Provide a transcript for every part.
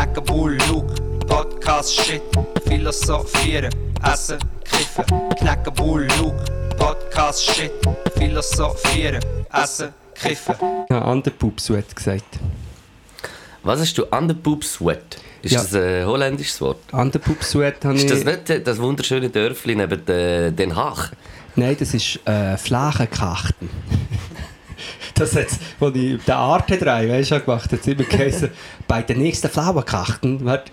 knacken Bull, Luke, Podcast, Shit, philosophieren, essen, kiffen, knacken Bull, Luke, Podcast, Shit, philosophieren, essen, kiffen. Ja, Underpoop-Sweat gesagt. Was hast du? Underpoop-Sweat? Ist Ja. das ein holländisches Wort? Underpoop-Sweat habe ich... Ist das nicht das wunderschöne Dörfli neben äh, Den Haag? Nein, das ist äh, Flaschenkachten. Das hat, als ich den Arte 3 weißt, du, gemacht hat, es immer geheißen, bei der nächsten Flauenkachten wird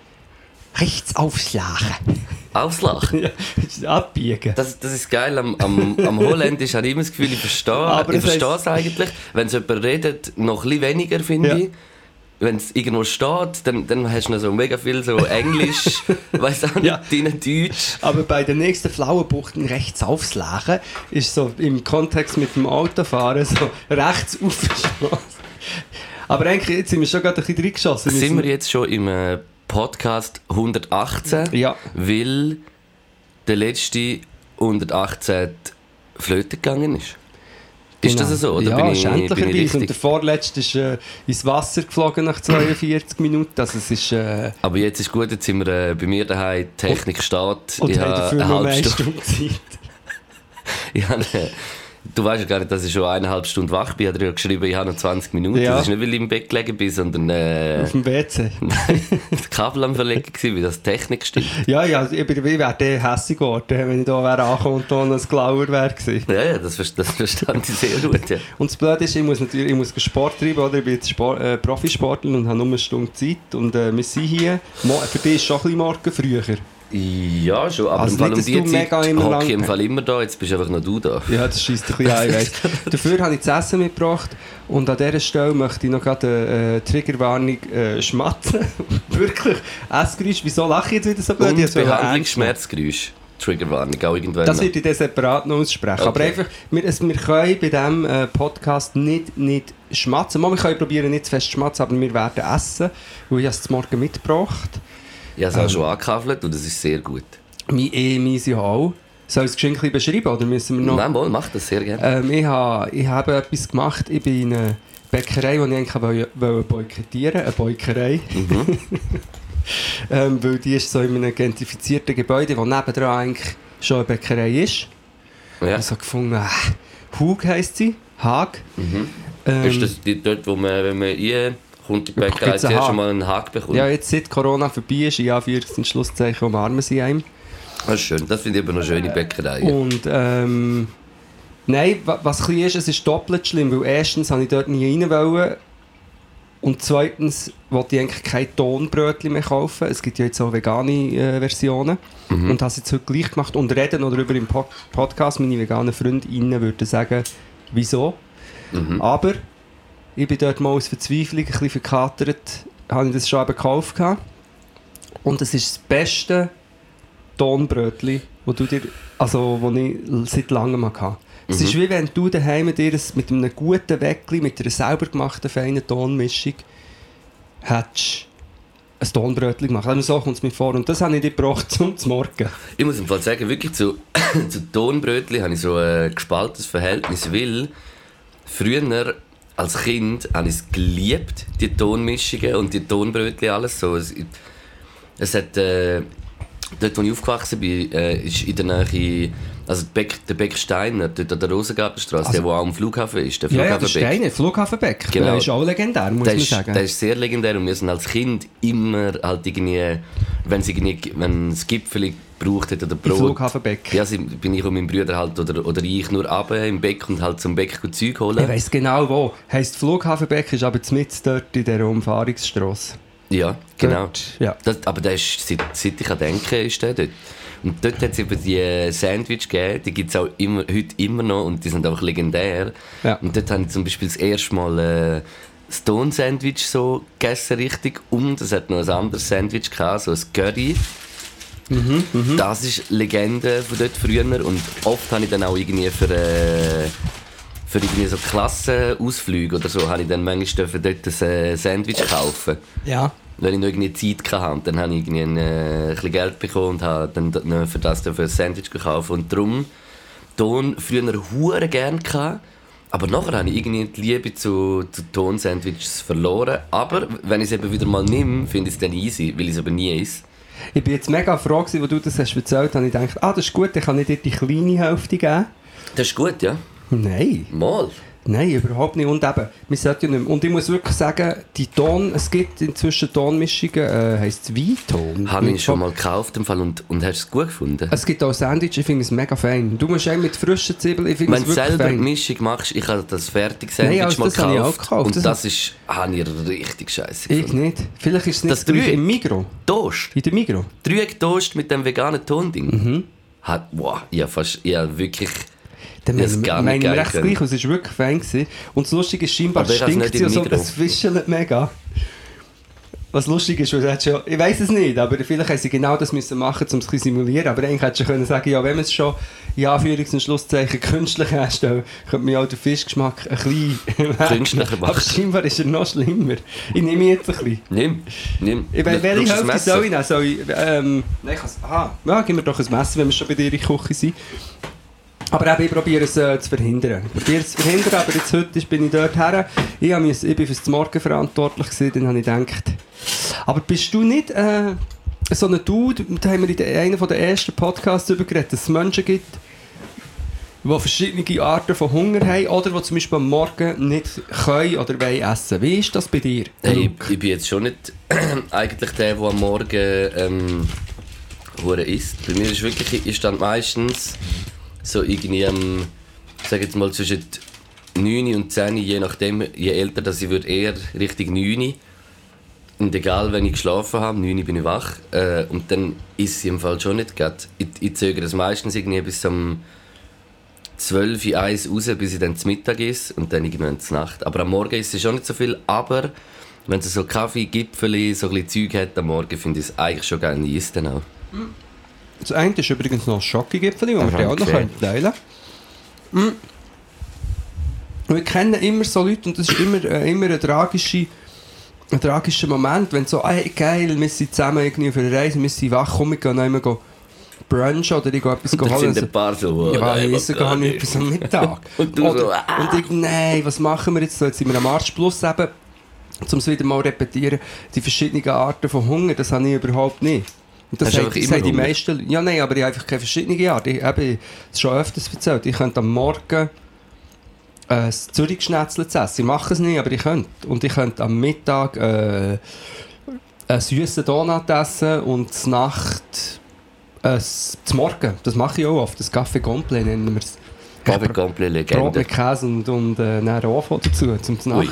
rechts aufschlagen. Auslachen. Ja, abbiegen. Das, das ist geil. Am, am, am Holländisch habe ich immer das Gefühl, ich verstehe, Aber ich es verstehe heisst- es eigentlich. Wenn es jemand redet, noch ein bisschen weniger, finde Ja. ich. Wenn es irgendwo steht, dann, dann hast du noch so mega viel so Englisch, weiss auch nicht, Ja. dein Deutsch. Aber bei der nächsten Flauenbuchten rechts aufschlagen ist so im Kontext mit dem Autofahren so rechts aufgeschlossen. Aber eigentlich, jetzt sind wir schon gerade ein bisschen reingeschossen. Sind wir jetzt schon im äh, Podcast 118, Ja. weil der letzte 118 flöten gegangen ist? Ist das so? Oder ja, bin ich, bin ich schändlicherweise. Und der vorletzte ist äh, ins Wasser geflogen nach 42 Minuten. Also es ist... Äh, Aber jetzt ist gut, jetzt sind wir äh, bei mir daheim, die Technik steht. und ich habe dafür eine halbe eine Stunde. Zeit. Ich habe, äh, du weißt ja gar nicht, dass ich schon eineinhalb Stunden wach bin. Ich habe dir ja geschrieben, ich habe noch 20 Minuten. Ja. Das ist nicht, weil ich im Bett gelegen bin, sondern äh, Auf dem WC. das Kabel am Verlegen war, weil das Technik stimmt. Ja, ja, ich, bin- ich wäre hässlich geworden, wenn ich da wäre angekommen und ein Glauer wäre gewesen. Ja, ja, das, das verstand ich sehr gut. Ja. Und das Blöde ist, ich muss natürlich ich muss Sport treiben, oder? Ich bin jetzt Sport, äh, Profisportler und habe nur eine Stunde Zeit. Und äh, wir sind hier. Mo für dich ist schon ein bisschen morgen früher. Ja, schon, aber Also im Fall um die Zeit hocke ich lang- im Fall immer da, jetzt bist einfach noch du da. Ja, das schießt ein bisschen ein, weiss. Dafür habe ich das Essen mitgebracht. Und an dieser Stelle möchte ich noch gerade eine äh, Triggerwarnung äh, schmatzen. Wirklich. Essgeräusch. Wieso lache ich jetzt wieder so blöd? Und. Behandlungsschmerzgeräusch. Triggerwarnung, auch irgendwann. Das werde ich dann separat noch aussprechen. Okay. Aber einfach, wir, es, wir können bei diesem äh, Podcast nicht, nicht schmatzen. Mal, wir können probieren, nicht zu fest zu schmatzen, aber wir werden essen, weil ich habe es Morgen mitgebracht. Ich habe es auch Ähm. schon angekaffelt und es ist sehr gut. Mein eh, mein auch. Soll ich das Geschenk beschreiben oder müssen wir noch... Nein, mal, mach das sehr gerne. Ähm, ich, habe, ich habe etwas gemacht. Ich bin in einer Bäckerei, die ich eigentlich wollte, wollte boykottieren Eine Bäckerei. Mhm. ähm, weil die ist so in einem gentrifizierten Gebäude, wo nebendran eigentlich schon eine Bäckerei ist. Ja. Ich habe so gefunden, äh, Hug heisst sie. Haag. Mhm. Ähm, ist das die, dort, wo man, wenn man rein zuerst Haken? schon mal einen Haken bekommt? ja, jetzt seit Corona vorbei ist, in Anführungs- und Schlusszeichen umarmen sie einem. Das ist schön. Das finde ich aber eine schöne Bäckerei. Und ähm, nein, wa- was klein ist, es ist doppelt schlimm, weil erstens habe ich dort nie rein wollen und zweitens wollte ich eigentlich kein Tonbrötchen mehr kaufen. Es gibt ja jetzt auch vegane äh, Versionen. Und habe es jetzt heute gleich gemacht und reden oder über im Po- Podcast. Meine veganen Freundinnen würden sagen, wieso. Mhm. Aber ich bin dort mal aus Verzweiflung ein bisschen verkatert, habe ich das schon eben gekauft. gehabt. Und es ist das beste Tonbrötchen, wo du dir, also wo ich seit langem hatte. Es ist wie wenn du daheim dir ein- mit einem guten Weckli, mit einer selber gemachten feinen Tonmischung, hättest ein Tonbrötchen gemacht. Also so kommt es mir vor. Und das habe ich dir gebracht zum Morgen. Ich muss im Fall sagen, wirklich zu, zu Tonbrötchen habe ich so ein gespaltenes Verhältnis, weil früher als Kind habe ich es geliebt, die Tonmischungen und die Tonbrötchen alles so. Es, es hat, äh, dort wo ich aufgewachsen bin, äh, ist in der Nähe, also der Beck, der Beck Steiner, dort an der Rosengartenstraße, der, wo auch am Flughafen ist, der Ja, ja, Flughafen der Steiner, Flughafenbeck. Genau. Der ist auch legendär, muss der man ist, sagen. der ist sehr legendär und wir sind als Kind immer halt irgendwie, wenn es irgendwie, wenn es Gipfel gebraucht hat oder Im Brot. Flughafenbeck. Ja, bin ich und mein Bruder halt, oder, oder ich nur runter im Beck und halt zum Beck gut Zeug holen. Ich weiss genau wo. Heisst Flughafenbeck ist aber mitten dort in dieser Umfahrungsstrasse. Ja, genau. Dort, ja. Das, aber der ist, seit, seit ich an denke, ist der dort. Und dort hat es eben die äh, Sandwich gegeben, die gibt es auch immer, heute immer noch und die sind einfach legendär. Ja. Und dort habe ich zum Beispiel das erste Mal äh, das Ton-Sandwich so gegessen, richtig. Und es hat noch ein anderes Sandwich gehabt, so ein Curry. Mhm, Das ist Legende von dort früher und oft habe ich dann auch irgendwie für, äh, für irgendwie so Klassenausflüge oder so, habe ich dann manchmal dort ein äh, Sandwich kaufen Ja. wenn ich noch irgendwie Zeit hatte, dann habe ich irgendwie ein, äh, ein bisschen Geld bekommen und habe dann für das dafür ein Sandwich gekauft. Und darum Ton früher hure gern gehabt. Aber nachher habe ich irgendwie die Liebe zu, zu Tonsandwiches verloren. Aber wenn ich es eben wieder mal nehme, finde ich es dann easy, weil ich es aber nie esse. Ich bin jetzt mega froh, wo du das hast erzählt hast. Ich dachte, ah, das ist gut, dann kann ich dir die kleine Hälfte geben. Das ist gut, ja? Nein. Mal. Nein, überhaupt nicht. Und eben, wir sollten ja nicht mehr. Und ich muss wirklich sagen, die Ton, es gibt inzwischen Tonmischungen, äh, heisst es Weinton. Habe ich schon mal gekauft im Fall und, und hast du es gut gefunden? Es gibt auch Sandwich, ich finde es mega fein. Du musst auch mit frischen Zwiebeln, ich finde Wenn es du wirklich selber die fein. Mischung machst, ich habe das fertig Sandwich Nein, also mal das habe ich auch gekauft. gekauft. Und Das das, ist, habe ich richtig scheiße Ich gefunden. nicht. Vielleicht ist es nicht Das das Dreieck. im Migro. Toast. In der Migro. Dreieck Toast mit dem veganen Tonding. Mhm. Hat, wow, ja, fast, ja, wirklich. Dann das meinen gar wir- nicht geil recht gleich, es war wirklich fein. Gewesen. Und das Lustige ist, scheinbar Aber stinkt im so, es fischelt mega. Was lustig ist, weil du hättest ja, ich weiß es nicht, aber vielleicht hätten sie genau das müssen machen, um es bisschen simulieren. Aber eigentlich hättest du können sagen, ja, wenn man es schon in Anführungs- und Schlusszeichen künstlich herstellt, könnte man ja auch den Fischgeschmack ein bisschen Künstlicher Aber machen. scheinbar ist er noch schlimmer. Ich nehme jetzt ein bisschen. Nimm, nimm. Ich weiß, welche Hälfte soll ich nehmen? Soll ich, ähm, nein, ich kann's, aha, ja, gib mir doch ein Messer, wenn wir schon bei dir in der Küche sind. Aber eben, ich probiere es äh, zu verhindern. Ich probiere es zu verhindern, aber jetzt heute bin ich dort her. Ich, hab mich, ich bin fürs Morgen verantwortlich gewesen, dann habe ich gedacht... Aber bist du nicht äh, so ein Dude, da haben wir in einem der ersten Podcasts darüber geredet, dass es Menschen gibt, die verschiedene Arten von Hunger haben oder die zum Beispiel am Morgen nicht können oder wollen essen. Wie ist das bei dir? Hey, ich, ich bin jetzt schon nicht eigentlich der, der am Morgen ähm, isst. Bei mir ist wirklich, ich stand meistens so irgendwie am, sag jetzt mal zwischen 9 und 10, je nachdem, je älter dass ich würde, eher Richtung 9. Und egal, wenn ich geschlafen habe, 9 bin ich wach. Äh, und dann ist sie im Fall schon nicht grad. Ich, ich zögere das meistens irgendwie bis um 12 Uhr eins raus, bis ich dann zu Mittag ist und dann irgendwann zur Nacht. Aber am Morgen ist es schon nicht so viel, aber wenn es so Kaffee, Gipfeli, so ein bisschen Zeug hat am Morgen, finde ich es eigentlich schon geil. Ich dann auch. Das eine ist übrigens noch ein Schokogipfel, das wir auch noch teilen können. Wir kennen immer so Leute und das ist immer, äh, immer ein, tragischer, ein tragischer Moment, wenn so, hey, geil, wir sind zusammen irgendwie auf einer Reise, wir sind wach, komm, wir gehen immer go brunchen oder ich gehe etwas holen. sind ein paar so, oh, Ja, nein, ich esse gar nicht etwas am Mittag. Und Oder, so, ah. und ich, nein, was machen wir jetzt? So, jetzt sind wir am Arzt Plus eben, um es wieder mal zu repetieren, die verschiedenen Arten von Hunger, das habe ich überhaupt nicht. Und das einfach das sagen die meisten Ja, nein, aber ich habe einfach keine verschiedenen Arten. Ich habe es schon öfters erzählt. Ich könnte am Morgen äh, das Zürich-Schnetzle zu essen. Ich mache es nicht, aber ich könnte. Und ich könnte am Mittag äh, einen süßen Donut essen und zur Nacht äh, zum Morgen. Das mache ich auch oft. Das Café Complet nennen wir es. Komplett Brot Legende. mit Käse und, und äh, dann Rohfond dazu, zum Ui.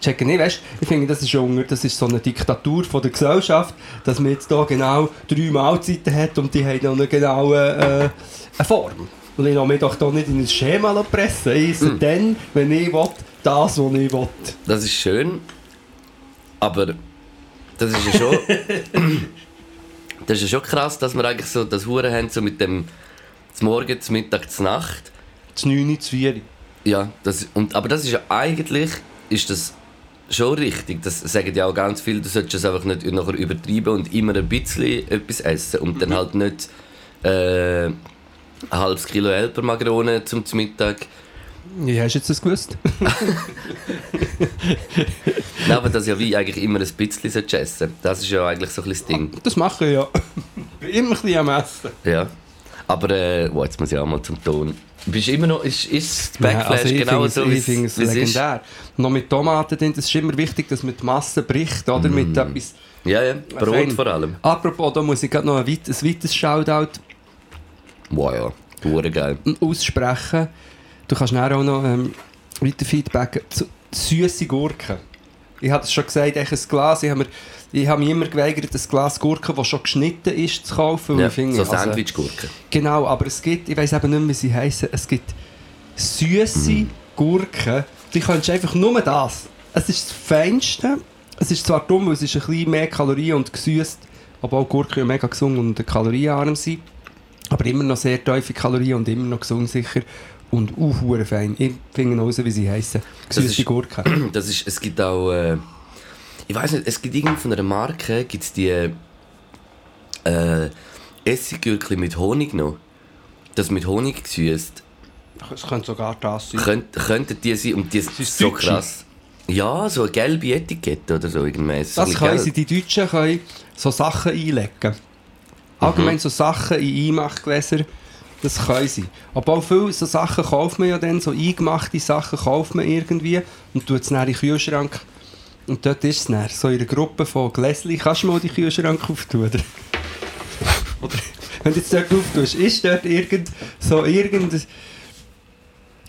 Checken nicht, weißt Ich finde, das ist, Hunger, das ist so eine Diktatur von der Gesellschaft, dass man jetzt hier genau drei Mahlzeiten hat und die haben noch eine genaue äh, eine Form. Und ich lasse mich doch hier nicht in ein Schema pressen. Ich esse Hm. dann, wenn ich will, das, was ich will. Das ist schön, aber das ist ja schon. das ist ja schon krass, dass wir eigentlich so das Huren haben, so mit dem Morgen, zum Mittag, zur Nacht. Das 9, das 4. Ja, das, und, aber das ist ja eigentlich ist das schon richtig. Das sagen ja auch ganz viele, du solltest es einfach nicht nachher übertreiben und immer ein bisschen etwas essen und dann halt nicht äh, ein halbes Kilo Elpermagrone zum Mittag. Wie hast du jetzt das gewusst? Nein, aber das ja wie eigentlich immer ein bisschen solltest essen. Das ist ja eigentlich so ein bisschen das Ding. Das mache ich ja. Ich bin immer ein bisschen am Essen. Ja. Aber äh, wow, jetzt muss ich auch mal zum Ton. Bist immer noch, ist, ist Backflash also ich genau so, es- wie es wie ist? legendär. Noch mit Tomaten drin, das ist immer wichtig, dass man die Masse bricht, oder? Mit etwas... Ja, ja, Brot Fein. vor allem. Apropos, da muss ich gerade noch ein, weit, ein weiteres Shoutout Wow, ja, hure geil. aussprechen. Du kannst nachher auch noch ähm, weiter Feedback zu süße Gurken. Ich habe es schon gesagt, echt ein Glas. Ich habe, mir, ich habe mich immer geweigert, ein Glas Gurken, das schon geschnitten ist, zu kaufen. Ja, finde, so also- Sandwichgurken. Genau, aber es gibt, ich weiß eben nicht mehr, wie sie heißen, es gibt süße Mhm. Gurken, die kannst du einfach nur das. Es ist das Feinste. Es ist zwar dumm, weil es ist ein bisschen mehr Kalorien und gesüßt, aber auch Gurken ja mega gesund und kalorienarm sind. Aber immer noch sehr tiefe Kalorien und immer noch gesund sicher. Und uh, hure fein. Ich finde noch raus, wie sie heißen. Ist- Gurken. Das ist, es gibt auch, äh, ich weiß nicht, es gibt irgendwie von einer Marke, gibt es die äh, Essiggürkli mit Honig noch. Das mit Honig gesüßt. Es könnte sogar das sein. Könnt, könnten die sein und die sind ist so Deutsche. krass. Ja, so eine gelbe Etikette oder so irgendwie. So Das können sie, die Deutschen können so Sachen einlegen. Allgemein Mhm. so Sachen in Einmachgläser, das können sie. Aber auch viele so Sachen kauft man ja dann, so eingemachte Sachen kauft man irgendwie und tut es dann in den Kühlschrank. Und dort ist es dann, so in einer Gruppe von Gläschen. Kannst du mal die Kühlschrank auftun, oder? oder wenn du jetzt dort auftust, ist dort irgend, so irgend...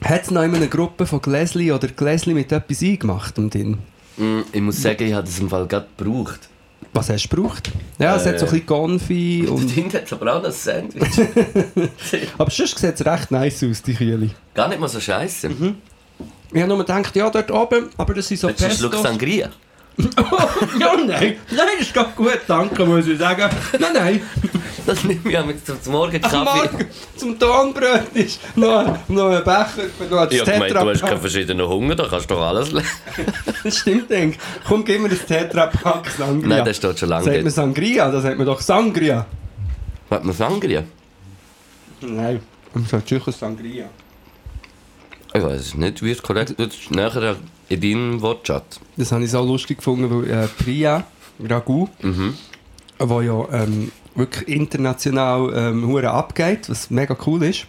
Hat es noch immer eine Gruppe von Gläschen oder Gläschen mit etwas eingemacht um den? Mm, Ich muss sagen, ich habe das im Fall gerade gebraucht. Was hast du gebraucht? Ja, es hat so ein bisschen Konfi Und und... hinten hat es aber auch ein Sandwich. Aber sonst sieht es recht nice aus, die Kühle. Gar nicht mal so scheiße. Mhm. Ich habe nur gedacht, ja, dort oben, aber das sind so Pesto. Sangria? Ja, nein, nein, ist doch gut, danke, muss ich sagen. Nein, nein, Das nehme ich mit zum zum Morgen am Kaffee. Morgen zum Tonbrot ist noch, noch ein Becher, noch das Ich habe gemeint, du hast keinen verschiedenen Hunger, da kannst du doch alles lernen. Das stimmt, denk. Komm, gib mir das Tetra-Pack Sangria. Nein, das steht schon lange Sagt man. Sangria? Das sagt man doch Sangria. Hat man Sangria? Nein, man sagt sicher Sangria. Ich weiß es nicht, wie es korrekt ist. Das ist Nachher in deinem Wortschatz. Das habe ich so lustig gefunden, weil äh, Priya, Ragu, Mhm. wo ja ähm, wirklich international ähm, abgeht, was mega cool ist.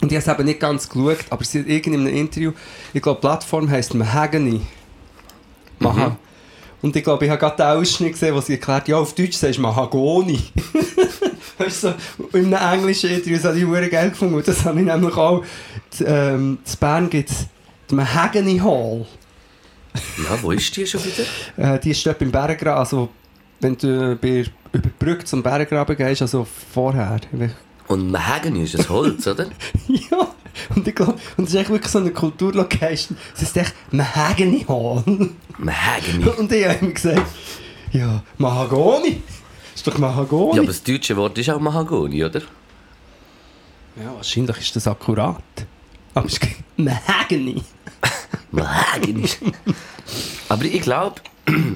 Und ich habe es eben nicht ganz geschaut, aber sie hat irgendwie in einem Interview, ich glaube, die Plattform heisst Mahagany. Maha. Und ich glaube, ich habe gerade den Ausschnitt gesehen, wo sie erklärt, ja, auf Deutsch sagst du Mahagoni. weißt du, so, in einem englischen Interview, das habe ich geil gefunden. Und das habe ich nämlich auch, z- ähm, in Bern gibt es die Mahagany Hall. Ja, wo ist die schon wieder? Äh, die ist dort beim Berggraben, also wenn du bei, über die Brücke zum Berggraben gehst, also vorher. Und Mahagany ist ein Holz, oder? ja, und ich glaube, und es ist echt wirklich so eine Kulturlocation. Es ist echt Mahagany Hall. Mahagany. und ich habe ihm gesagt, ja, Mahagoni. Ist doch Mahagoni. Ja, aber das deutsche Wort ist auch Mahagoni, oder? Ja, wahrscheinlich ist das akkurat. Aber es ist Mahagany. Mahagany. aber ich glaube,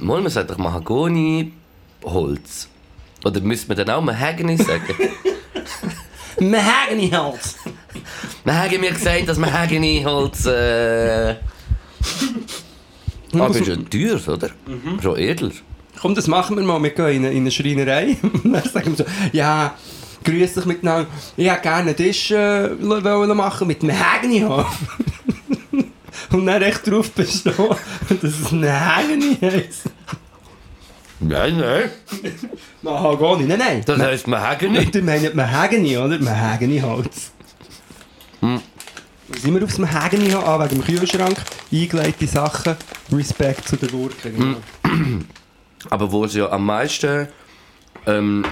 mal man sagt doch Mahagoni Holz. Oder müsste man dann auch Mahagany sagen? Mahagany Holz. Man hat mir gesagt, dass Mahagany Holz. Äh... Aber ist schon teuer, oder? Schon edel. Komm, das machen wir mal. Wir gehen in eine, in eine Schreinerei. Und dann sagen wir so, ja, grüß dich miteinander. Ich hätte gerne einen Tisch äh, wollen machen mit Mahagany Holz. Und dann echt drauf bestehen, dass es Mahagany heisst. Nein, nein. Mahagoni, nein, nein. Das heisst Mahagany. Du meinst Mahagany, oder? Mahagany Holz. Hm. Wie sind wir aufs Mahagany an? Wegen dem Kühlschrank. Eingelegte Sachen. Respekt zu den Gurken. genau. Aber wo es ja am meisten ähm,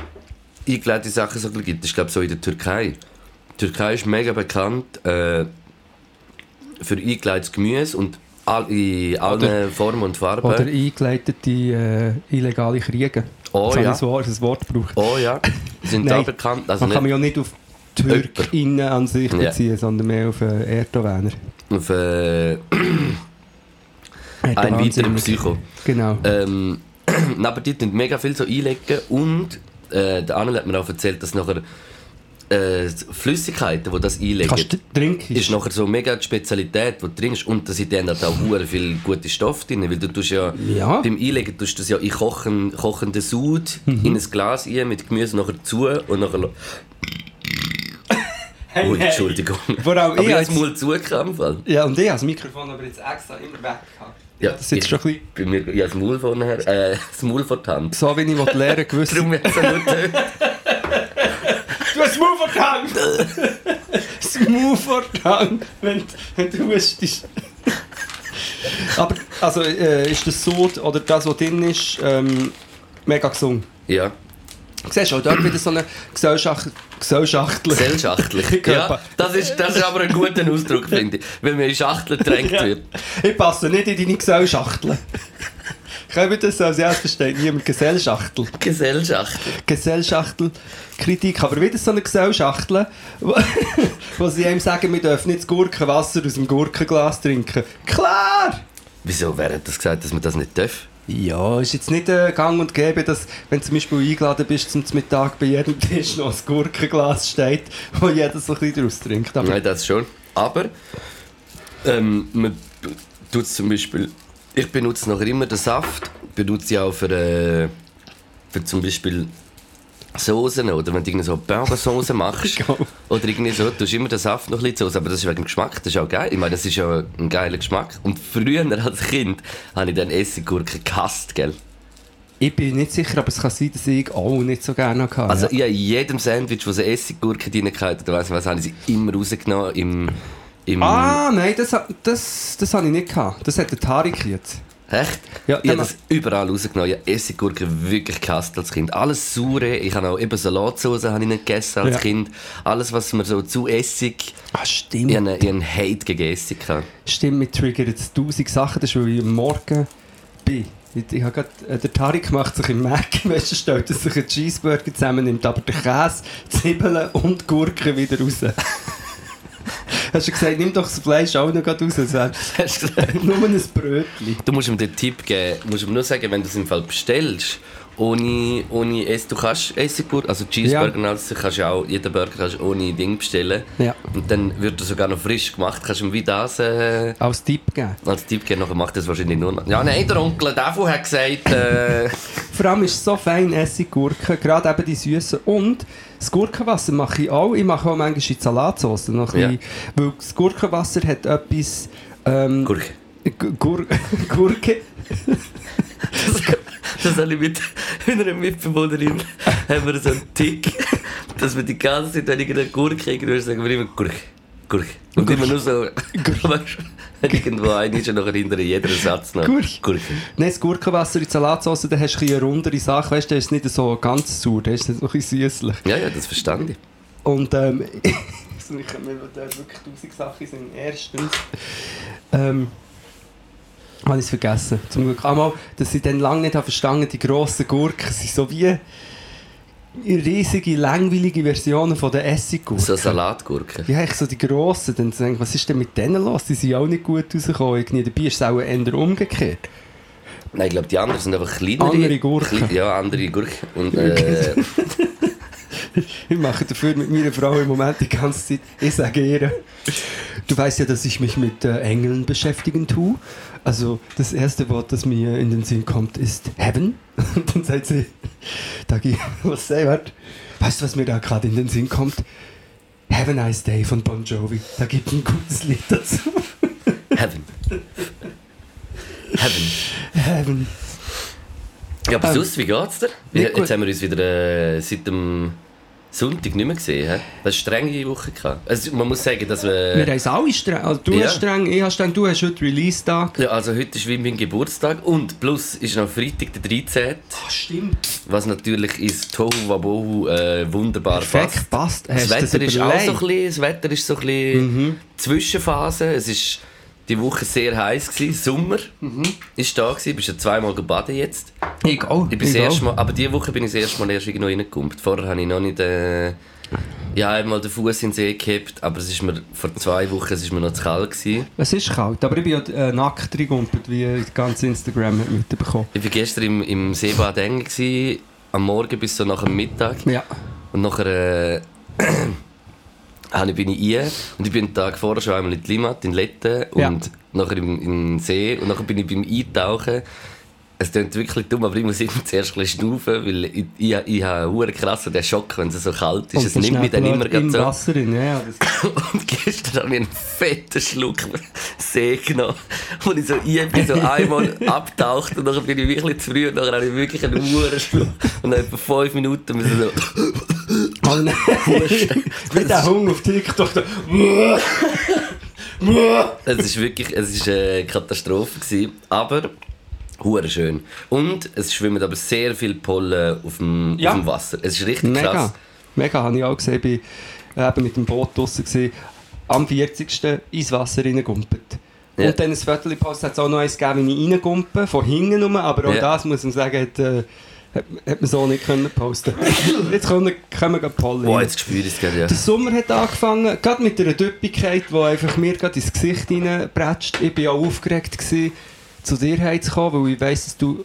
eingelegte Sachen so gibt, ist glaube so in der Türkei. Die Türkei ist mega bekannt äh, für eingelegtes Gemüse und all, in allen Formen und Farben. Oder eingeleitete äh, illegale Kriege. Oh habe ja. das Wort, das Wort gebraucht. Oh ja, sind da bekannt. Also Man kann mich ja nicht auf TürkInnen an sich beziehen, sondern mehr auf äh, Erdoganer. auf äh, ein weiterer Psycho. Genau. Ähm, aber die tun mega viel so einlegen und äh, der Anne hat mir auch erzählt, dass nachher äh, Flüssigkeiten, die das einlegen, Kannst du trinken? ist nachher so mega die Spezialität, die du trinkst und da sind dann halt auch hure viel gute Stoffe drin, weil du tust ja, Ja. beim Einlegen tust du das ja in kochen, kochenden Sud Mhm. in ein Glas ein mit Gemüse nachher zu und nachher lo- Ui, Entschuldigung. Vor allem aber ich habe zugekam im Fall. Ja, und ich habe das Mikrofon aber jetzt extra immer weg gehabt. Ja, Das ist jetzt ich- schon ein bisschen... Bei mir, ich habe das Maul vorher, äh, das Maul vor die Hand. So wie ich lernen gewisse... Darum wird es töten. Du hast Move vor die Hand! Smooth vor die Hand, wenn, wenn du hustest. Aber, also, äh, ist das so, oder das, was drin ist, ähm, mega gesund. Ja, Siehst du, auch dort wieder so eine Gesellschaft, Gesellschaftliche. gesellschaftlich. Körper. Ja, das ist, das ist aber ein guter Ausdruck, finde ich. Wenn man in Schachteln gedrängt Ja. wird. Ich passe nicht in deine Gesellschachtel. Können wir das als erstes versteht niemand Gesellschachtel. Gesellschaftel. Gesellschachtelkritik, aber wieder so eine Gesellschachtel, wo, wo sie einem sagen, wir dürfen nicht das Gurkenwasser aus dem Gurkenglas trinken. Klar! Wieso wer hat das gesagt, dass man das nicht darf? Ja, ist jetzt nicht äh, gang und gäbe, dass, wenn du zum Beispiel eingeladen bist zum Mittag bei jedem Tisch noch ein Gurkenglas steht, wo jeder so ein bisschen daraus trinkt. Aber Nein, das schon. Aber ähm, man tut zum Beispiel, ich benutze noch immer den Saft, benutze ich auch für, äh, für zum Beispiel Soßen oder wenn du irgendwie so Burgersoße machst oder irgendwie so, tust immer den Saft noch ein bisschen Soße, aber das ist wegen dem Geschmack, das ist auch geil. Ich meine, das ist ja ein geiler Geschmack. Und früher als Kind habe ich dann Essiggurken gehasst, gell? Ich bin nicht sicher, aber es kann sein, dass ich auch nicht so gerne hatte. Also ja. ich habe in jedem Sandwich, wo so Essiggurken drin hatten, oder weiss ich was, habe ich sie immer rausgenommen im... im Ah, nein, das, das, das habe ich nicht gehabt. Das hat der Tarik jetzt. Echt? Ja, ich habe das überall rausgenommen. Ich habe Essiggurken wirklich gehasst als Kind. Alles saure. Ich habe auch eben Salatsauce habe ich nicht gegessen als Ja. Kind. Alles, was mir so zu Essig... Ah, stimmt. Ich habe einen, ich habe einen Hate gegen Essig. gehabt. Stimmt, mit triggert jetzt tausend Sachen. Das ist, weil ich am Morgen bin. Ich, ich habe grad, äh, der Tarik macht sich im Mac, weißt du, stellt sich einen Cheeseburger zusammennimmt, aber den Käse, Zwiebeln und die Gurke wieder raus. Hast du gesagt, nimm doch das Fleisch auch noch raus. Hast du gesagt? Nur ein Brötchen. Du musst ihm den Tipp geben, musst ihm nur sagen, wenn du es im Fall bestellst, ohne, ohne Ess, du kannst Essiggurken, also Cheeseburger, Ja. also kannst du auch, jeden Burger kannst ohne Ding bestellen. Ja. Und dann wird er sogar noch frisch gemacht, kannst du ihm wie das äh, Als Tipp geben. als Tipp geben, nachher macht er es wahrscheinlich nur noch. Ja, nein, der Onkel Devo hat gesagt, äh, Vor allem ist es so fein Essiggurken, gerade eben die süßen. Und das Gurkenwasser mache ich auch. Ich mache auch manchmal in Salatsauce. Noch ein Ja. bisschen, Weil das Gurkenwasser hat etwas... Ähm, Gurke. Gu- Gur Gurke. Das, das habe ich mit einer Mitbewohnerin, haben wir so einen Tick, dass wir die ganze Zeit, wenn ich eine Gurke irgendwo sagen wir immer Gurke, Gurke. Und immer nur so, weißt irgendwo ein ist und nachher hinter jedem Satz noch Gurke. Gurke. Nein, das Gurkenwasser in Salatsauce, da hast du eine rundere Sache. Weißt du, ist nicht so ganz sauer, da ist noch ein bisschen süßlich. Ja, ja, das verstand ich. Und ähm, ich kann mir da wirklich tausend Sachen sind. Erstens, ähm, habe ich es vergessen. Zum Glück einmal, dass ich dann lange nicht verstanden die grossen Gurken sind so wie riesige, langweilige Versionen von der Essiggurken. So Salatgurke. Ja, ich so die grossen, dann denke ich, was ist denn mit denen los? Die sind auch nicht gut rausgekommen. Irgendwie. Dabei ist es auch eher umgekehrt. Nein, ich glaube, die anderen sind einfach kleinere. Andere Gurken. Kle- Ja, andere Gurken. Und, äh, Ich mache dafür mit meiner Frau im Moment die ganze Zeit. Ich sage ihr, du weißt ja, dass ich mich mit äh, Engeln beschäftigen tue. Also das erste Wort, das mir in den Sinn kommt, ist Heaven. Und dann sagt sie, Dagi, was sei wart? Weißt du, was mir da gerade in den Sinn kommt? Have a nice day von Bon Jovi. Da gibt ein gutes Lied dazu. Heaven. Heaven. Heaven. Ja, aber Ähm, sonst, wie geht's dir? Wie, nicht gut. jetzt haben wir uns wieder äh, seit dem Sonntag nicht mehr gesehen. He? Das war eine strenge Woche. Also, man muss sagen, dass Wir wir... haben es alle streng. Also, du Ja. hast streng, ich hast streng, du hast heute Release-Tag. Ja, also heute ist wie mein Geburtstag und plus ist noch Freitag der 13. Ah, stimmt. Was natürlich ins Tohu Wabohu äh, wunderbar Perfekt, passt. passt. Das Wetter ist auch so ein bisschen, das Wetter ist so ein bisschen Mhm. Zwischenphase. Es ist die Woche sehr heiß gewesen. Sommer Mhm. ist da gewesen. Bist ja zweimal gebadet jetzt. Ich auch. Ich bin das erste Mal, aber diese Woche bin ich das erste Mal erst irgendwo reingekommen. Vorher habe ich noch nicht, äh, ja, einmal den Fuß in den See gehabt, aber es ist mir vor zwei Wochen, es ist mir noch zu kalt gewesen. Es ist kalt, aber ich bin ja äh, nackt reingegumpelt, wie ganz Instagram hat mitbekommen. Ich war gestern im, im Seebad eng gewesen, am Morgen bis so nach dem Mittag. Ja. Und nachher äh, bin ich rein und ich bin den Tag vorher schon einmal in die Limat, in Letten und Ja. nachher im, in den See und nachher bin ich beim Eintauchen. Es klingt wirklich dumm, aber ich muss immer zuerst ein schnaufen, weil ich, ich, ich habe einen krass den Schock, wenn es so kalt ist. es nimmt mich dann immer im grad so. Wasser rein. Ja, Und gestern habe ich einen fetten Schluck See genommen, wo ich so, ich bin so einmal abgetaucht und dann bin ich wirklich zu früh und dann habe ich wirklich einen hohen Schluck und dann etwa fünf Minuten müssen so Oh nein. Wie der Hunger auf TikTok. Es ist wirklich, es ist eine Katastrophe gewesen, aber hure schön. Und es schwimmen aber sehr viele Pollen auf dem, Ja. auf dem Wasser. Es ist richtig Mega. krass. Mega, habe ich auch gesehen. Ich war mit dem Boot draussen. gewesen, Am 40. ins Wasser reingegumpelt. Ja. Und dann ein Viertelpost hat es auch noch eins gegeben, wie ich reingumpe, von hinten rum. Aber auch Ja. das, muss man sagen, hat, äh, hat, hat man so nicht können posten Jetzt kommen, kommen gerade Pollen Boah, jetzt spüre ich es gerade, ja. Der Sommer hat angefangen, gerade mit einer Düppigkeit, die einfach mir gerade ins Gesicht reinprätscht. Ich war auch aufgeregt, gewesen, zu dir heimzukommen, weil ich weiss, dass du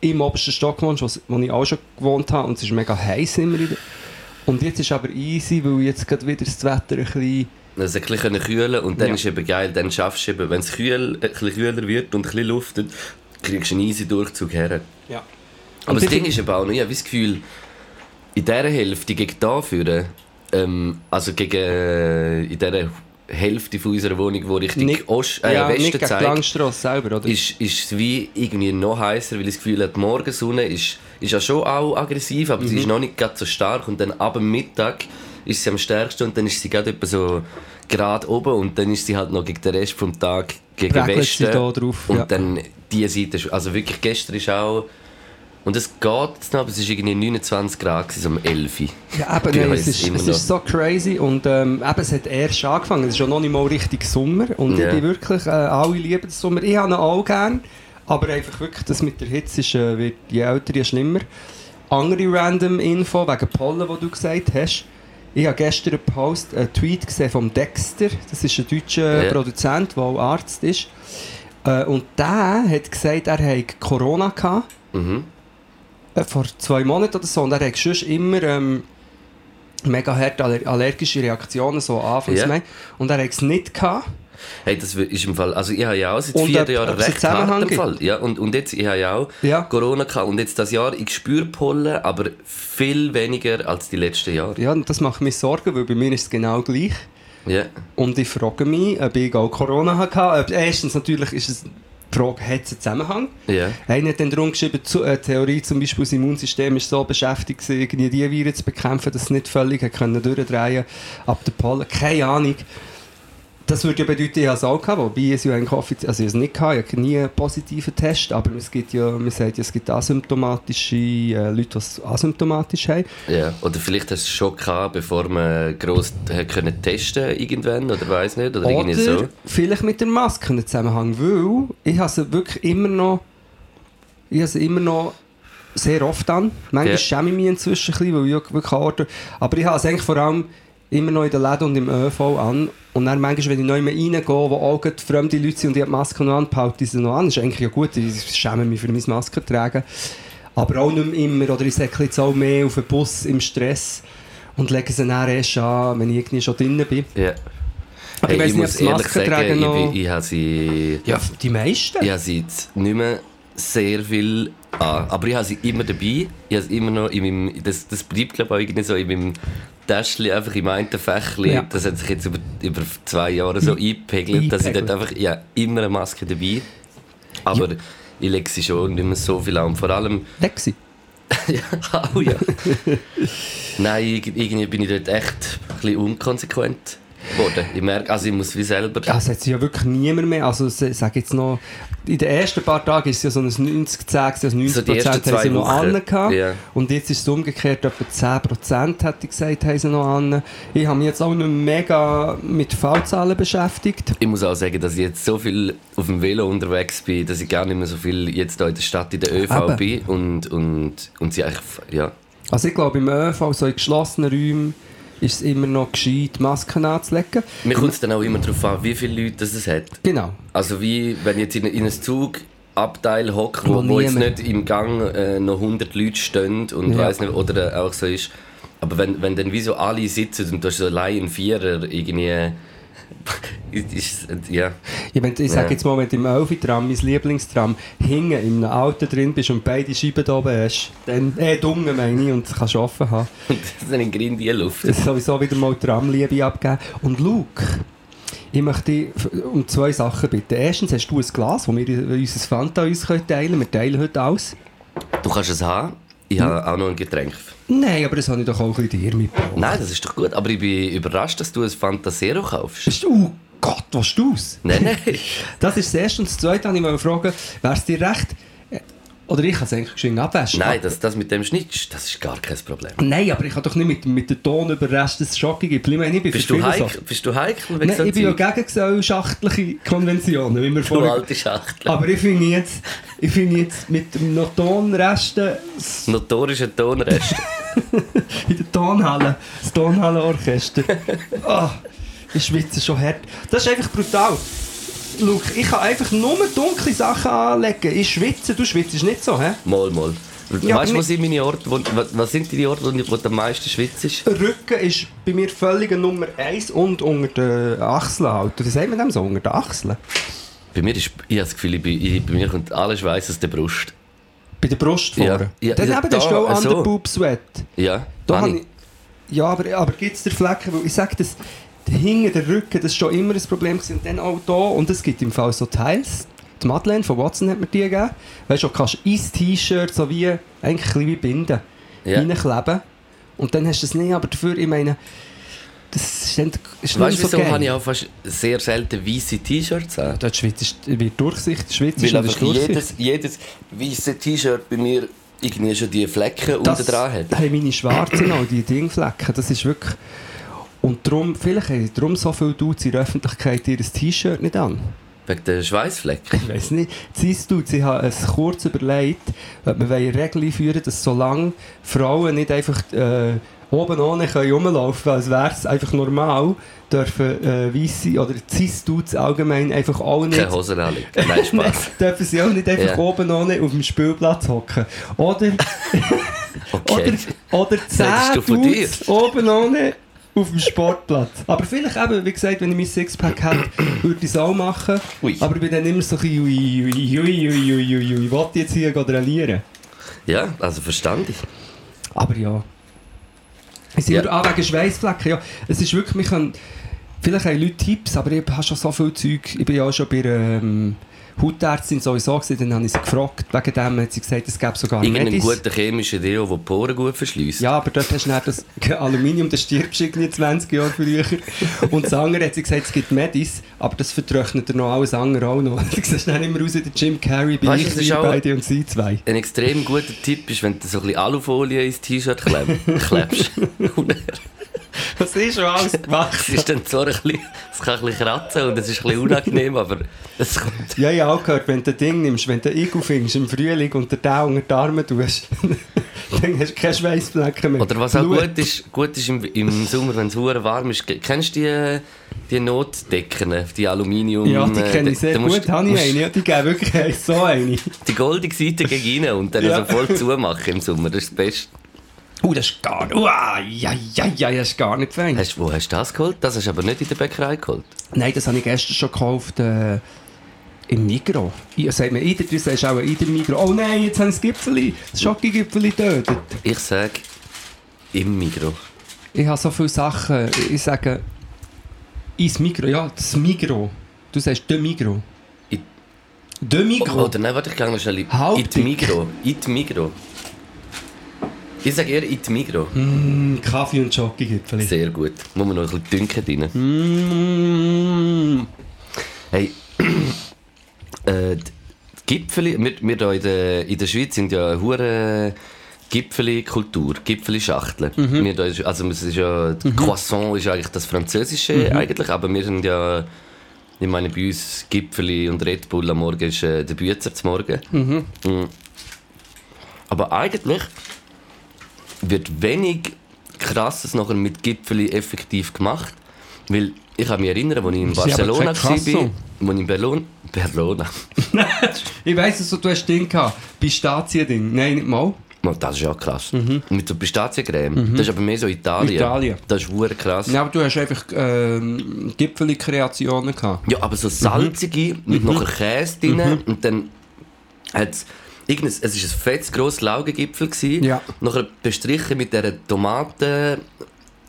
im obersten Stock wohnst, wo ich auch schon gewohnt habe. Und es ist mega heiß immer. Und jetzt ist aber easy, weil jetzt gerade wieder das Wetter ein bisschen Also ein bisschen kühlen und dann Ja. ist eben geil, dann schaffst du eben, wenn es kühl, ein bisschen kühler wird und ein bisschen luftet, kriegst du einen easy Durchzug her. Ja. Aber Und das Ding ist eben auch noch, ich habe das Gefühl, in dieser Hälfte gegen da führen, ähm, also gegen äh, in dieser Hälfte von unserer Wohnung, wo Richtung Nicht- Ost, äh, ja, Westen die zeigt, Langstrasse selber, oder? ist, ist es wie irgendwie noch heißer, weil ich das Gefühl habe, die Morgensonne ist, ist ja schon auch aggressiv, aber Mhm. sie ist noch nicht ganz so stark und dann ab dem Mittag ist sie am stärksten und dann ist sie gerade etwa so gerade oben und dann ist sie halt noch gegen den Rest vom Tag gegen Prägelt sie Westen da drauf, und ja. dann die Seite, also wirklich gestern ist auch und es geht jetzt noch, aber es ist irgendwie 29 Grad gewesen, um 11 Uhr. Ja, eben, nein, es, ist, es ist so crazy und ähm, eben, es hat erst angefangen, es ist ja noch nicht mal richtig Sommer und Ja. ich bin wirklich, äh, alle lieben den Sommer, ich habe ihn auch gern, aber einfach wirklich, das mit der Hitze ist, äh, wird je älter, je schlimmer. Andere random Info wegen Pollen, die du gesagt hast, ich habe gestern einen Post, einen Tweet gesehen vom Dexter, das ist ein deutscher Ja. Produzent, der auch Arzt ist, äh, und der hat gesagt, er hätte Corona gehabt, Mhm. Äh, vor zwei Monaten oder so und er hat sonst immer ähm, mega harte aller allergische Reaktionen so anfangs. Mai. und er hat es nicht gehabt. Hey, das ist im Fall, also ich habe ja auch seit Und vier Jahren recht hart im? Fall. Ja, und, und jetzt, ich habe ja auch Ja. Corona gehabt und jetzt das Jahr, ich spüre Pollen, aber viel weniger als die letzten Jahre. Ja, und das macht mich Sorgen, weil bei mir ist es genau gleich. Ja. Und ich frage mich, ob ich auch Corona hatte. Ob- Erstens natürlich ist es Frage, hat es einen Zusammenhang? Ja. Einer hat dann darum geschrieben, zu, äh, Theorie zum Beispiel, das Immunsystem ist so beschäftigt, irgendwie die Viren zu bekämpfen, dass es nicht völlig hat können durchdrehen ab der Pollen. Keine Ahnung. Das würde ja bedeuten, ich habe es auch gehabt, wobei es ja eigentlich offiziell, also ich habe es nicht gehabt, ich habe nie einen positiven Test, aber es gibt ja, man sagt ja, es gibt asymptomatische äh, Leute, die es asymptomatisch haben. ja. Oder vielleicht hast du es schon gehabt, bevor man gross hat können testen irgendwann, oder weiß nicht, oder, irgendwie Oder so. vielleicht mit der Maske einen Zusammenhang, weil ich habe sie wirklich immer noch, ich habe sie immer noch sehr oft an. Manchmal Ja. schäme ich mich inzwischen ein bisschen, weil ich wirklich Orte, aber ich habe es eigentlich vor allem immer noch in den Läden und im ÖV an. Und dann manchmal, wenn ich neu reingehe, wo auch fremde Leute sind und ich habe die Maske noch an, behalte ich sie noch an. Das ist eigentlich ja gut, ich schäme mich für mein Maske tragen. Aber auch nicht immer, oder ich säckle jetzt auch mehr auf den Bus im Stress und lege sie dann erst an, wenn ich irgendwie schon drinnen bin. Ja. Aber Hey, ich ich nicht, ob Masken sagen, tragen ich, noch... bin- ich habe sie... Ja, die meisten. Ich habe sie jetzt nicht mehr sehr viel an. Aber ich habe sie immer dabei. Ich habe sie immer noch in meinem, das, das bleibt glaube ich irgendwie so in meinem Täschchen, einfach in meinem Fächchen. Ja. Das hat sich jetzt über, über zwei Jahre so eingepegelt, dass ich dort einfach, ja, immer eine Maske dabei. Aber ich lege sie schon nicht mehr so viel an. Und vor allem, Lexi. ja, oh ja. Nein, irg- irgendwie bin ich dort echt ein bisschen unkonsequent geworden. Ich merke, also ich muss wie selber... Das hat ja wirklich niemand mehr. Also, ich sage jetzt noch, in den ersten paar Tagen ist es ja so ein 90 10 also 90 So die ersten Prozent haben sie noch Wochen. an. Ja. Und jetzt ist es umgekehrt, etwa 10 Prozent, hätte ich gesagt, haben sie noch an. Ich habe mich jetzt auch nicht mega mit Fallzahlen beschäftigt. Ich muss auch sagen, dass ich jetzt so viel auf dem Velo unterwegs bin, dass ich gar nicht mehr so viel jetzt hier in der Stadt in der ÖV bin und, und, und sie eigentlich, ja, Also ich glaube, im ÖV, so in geschlossenen Räumen, ist es immer noch gescheit, Masken anzulegen. mir kommt es dann auch immer darauf an, wie viele Leute das es hat. Genau. Also wie, wenn ich jetzt in, in einem Zugabteil hocke, wo, Wo wo jetzt nicht im Gang äh, noch 100 Leute stehen und Ja. weiss nicht, oder auch so ist. Aber wenn, wenn dann wie so alle sitzen und du hast so allein Vierer irgendwie, ist, ja, Ja, wenn, ich sage Ja. jetzt mal, wenn du im Elfi-Tram, mein Lieblingstram, hinten in einem Auto drin bist und beide Scheiben da oben hast, dann, äh, dunge meine ich, und kannst offen haben. das ist dann in Grind die Luft. Das sowieso wieder mal Tramliebe abgeben. Und Luke, ich möchte um zwei Sachen bitten. Erstens hast du ein Glas, wo wir unser Fanta uns teilen können. Wir teilen heute alles. Du kannst es haben, ich Hm? habe auch noch ein Getränk. Nein, aber das habe ich doch auch ein bisschen dir mitgebracht. Nein, das ist doch gut, aber ich bin überrascht, dass du ein Fantasero kaufst. Oh Gott, was du aus? Nein, nein. Das ist das Erste. Und das Zweite wollte ich fragen, wäre es dir recht, oder ich kann es eigentlich geschwind abwaschen. Nein, das, das mit dem Schnitt, das ist gar kein Problem. Nein, aber ich kann doch nicht mit, mit dem Ton über den Rest des Schocken geben. Ich meine, ich bin Bist du, heikel, bist du heikel Nein, so ich bin ja gegen gesellschaftliche Konventionen, wie wir Du vorher... alte Schachtel. Aber ich finde jetzt, ich finde jetzt mit dem Tonresten s- Notorischer Tonrest. in der Tonhalle, das Tonhallenorchester. Ah, ich schwitze schon hart. Das ist einfach brutal. Luke, ich kann einfach nur dunkle Sachen anlegen. Ich schwitze, du schwitzt nicht so, hä? mal, mal. Ja, weißt du, was sind meine Orte, wo, wa- was sind die Orte, wo, wo du am meisten schwitzt? Rücken ist bei mir völlig Nummer 1 und unter den Achseln halt. Wie sagt man dem so? Unter den Achseln? Bei mir ist, ich habe das Gefühl, bin, ich, bei mir kommt alles Schweiß aus der Brust. Bei der Brust Ja. vorne. Ja, Dann ja, eben, das ist da, auch so. Underboob Sweat. Ja, Da ich, ja, aber, aber gibt es den Flecken? Weil ich sage, das, hinten der Rücken, das ist schon immer ein Problem gewesen. Und dann auch da, und es gibt im Fall so Teils. Die Madeleine von Watson hat mir die gegeben. Weißt du, kannst ins T-Shirt so wie, eigentlich ein wie Binden, Ja. reinkleben. Und dann hast du es nicht, aber dafür, ich meine, das ist, dann, ist Weißt so wieso geil. habe ich auch fast sehr selten weiße T-Shirts an? Dort schwitzt, wird Durchsicht, und ist einfach Durchsicht. jedes, jedes weiße T-Shirt bei mir irgendwie schon die Flecken das unten dran hat. haben meine schwarzen auch, die Dingflecken. Das ist wirklich... Und darum, vielleicht haben darum so viele Dudes in der Öffentlichkeit ihr T-Shirt nicht an. Wegen der Schweißflecken. Ich weiss nicht. Siehst du, sie haben es kurz überlegt, ob wir eine Regel einführen dass solange Frauen nicht einfach äh, oben ohne können rumlaufen können, als wäre es einfach normal, dürfen äh, Weisse oder Cis-Dudes allgemein einfach auch nicht... Keine Hosen anlegen. Nein, Spaß. dürfen sie auch nicht einfach Ja. oben ohne auf dem Spielplatz hocken. Oder... Okay. Oder, oder Redest 10 du von dir? Dudes oben ohne auf dem Sportplatz. Aber vielleicht eben, wie gesagt, wenn ich mein Sixpack hätte, würde ich es auch machen. Ui. Aber ich bin dann immer so ein bisschen, ui, ui, ui, ui, ui, ui, ui, will ich jetzt hier rallieren? Ja, also verstand ich. Aber ja. Es sind Ja. ah, wegen Schweißflecken, ja. Es ist wirklich, wir können, vielleicht haben Leute Tipps, aber ich habe schon so viel Zeug. Ich bin ja auch schon bei ähm, Hautärztin sowieso gewesen, dann habe ich sie gefragt. Wegen dem hat sie gesagt, es gäbe sogar Irgendeinen Medis. guten chemischen Deo, der die Poren gut verschließt. Ja, aber dort hast du das Aluminium, das stirbst irgendwie 20 Jahre früher. Und das andere hat sie gesagt, es gibt Medis, aber das vertrocknet er noch alles andere auch noch. Du siehst dann immer aus wie der Jim Carrey bei Weißt ich, auch- beide und sie zwei. Ein extrem guter Tipp ist, wenn du so ein bisschen Alufolie ins T-Shirt kleb klebst. Das ist schon alles Es gewachsen. ist dann zwar ein bisschen, es kann ein bisschen kratzen und es ist ein bisschen unangenehm, aber es kommt. Ja, ich habe auch gehört, wenn du ein Ding nimmst, wenn du einen Igel findest im Frühling und den da unter die Arme tust, dann hast du keine Schweißflecken mehr. Oder was auch Blut. gut ist, gut ist im, im Sommer, wenn es hure warm ist, ke- kennst du die, die Notdecken, die Aluminium? Ja, die äh, kenne ich sehr da musst- gut, habe ich eine. Ja, die geben wirklich so eine. Die goldige Seite gegen rein und dann Ja. also voll zumachen im Sommer, das ist das Beste. Uh, das ist gar nicht... Uh, ja, ja, ja, das ist gar nicht fein. Hast, wo hast du das geholt? Das hast du aber nicht in der Bäckerei geholt. Nein, das habe ich gestern schon gekauft äh, im Migro. Ich sag mir, Ider, du sagst auch Ider Migro. Oh nein, jetzt haben sie das Gipfeli, das Schokogipfeli getötet. Ich sage im Migro. Ich habe so viele Sachen, ich sage ins Migro, ja, das Migro. Du sagst de Migro. De Migro. Oder nein, warte, ich gehe noch schnell in Halb in Migro. In Migro. Ich sage eher in die Migro. Mm, Kaffee und Schokogipfeli. Sehr gut. Muss man noch ein bisschen dünken rein. Mm. Hey, äh, die Gipfeli, wir, wir hier in der, in der Schweiz sind ja eine hure Gipfeli-Kultur, Gipfeli-Schachteln. Mhm. Wir Also es ist ja, Croissant ist eigentlich das Französische Mhm. eigentlich, aber wir sind ja, ich meine bei uns Gipfeli und Red Bull am Morgen ist äh, der Bützer zum Morgen. Mhm. Mm. Aber eigentlich wird wenig krasses nachher mit Gipfeli effektiv gemacht, weil ich kann mich erinnern, als ich in Barcelona war, als ich in Berlin, Barcelona, Ich weiss, also, du hast Ding gehabt. Pistazien-Ding. Nein, nicht mal. Oh, das ist ja krass. Mit so Pistaziencreme. Das ist aber mehr so Italien. Mhm. Italien. Das ist hure krass. Ja, aber du hast einfach ähm, Gipfeli-Kreationen gehabt. Ja, aber so salzige, mit Mhm. noch Käse drin und dann hat es irgendein, es ist ein fettes, grosses Laugengipfel. Ja. Nachher bestrichen mit dieser Tomate,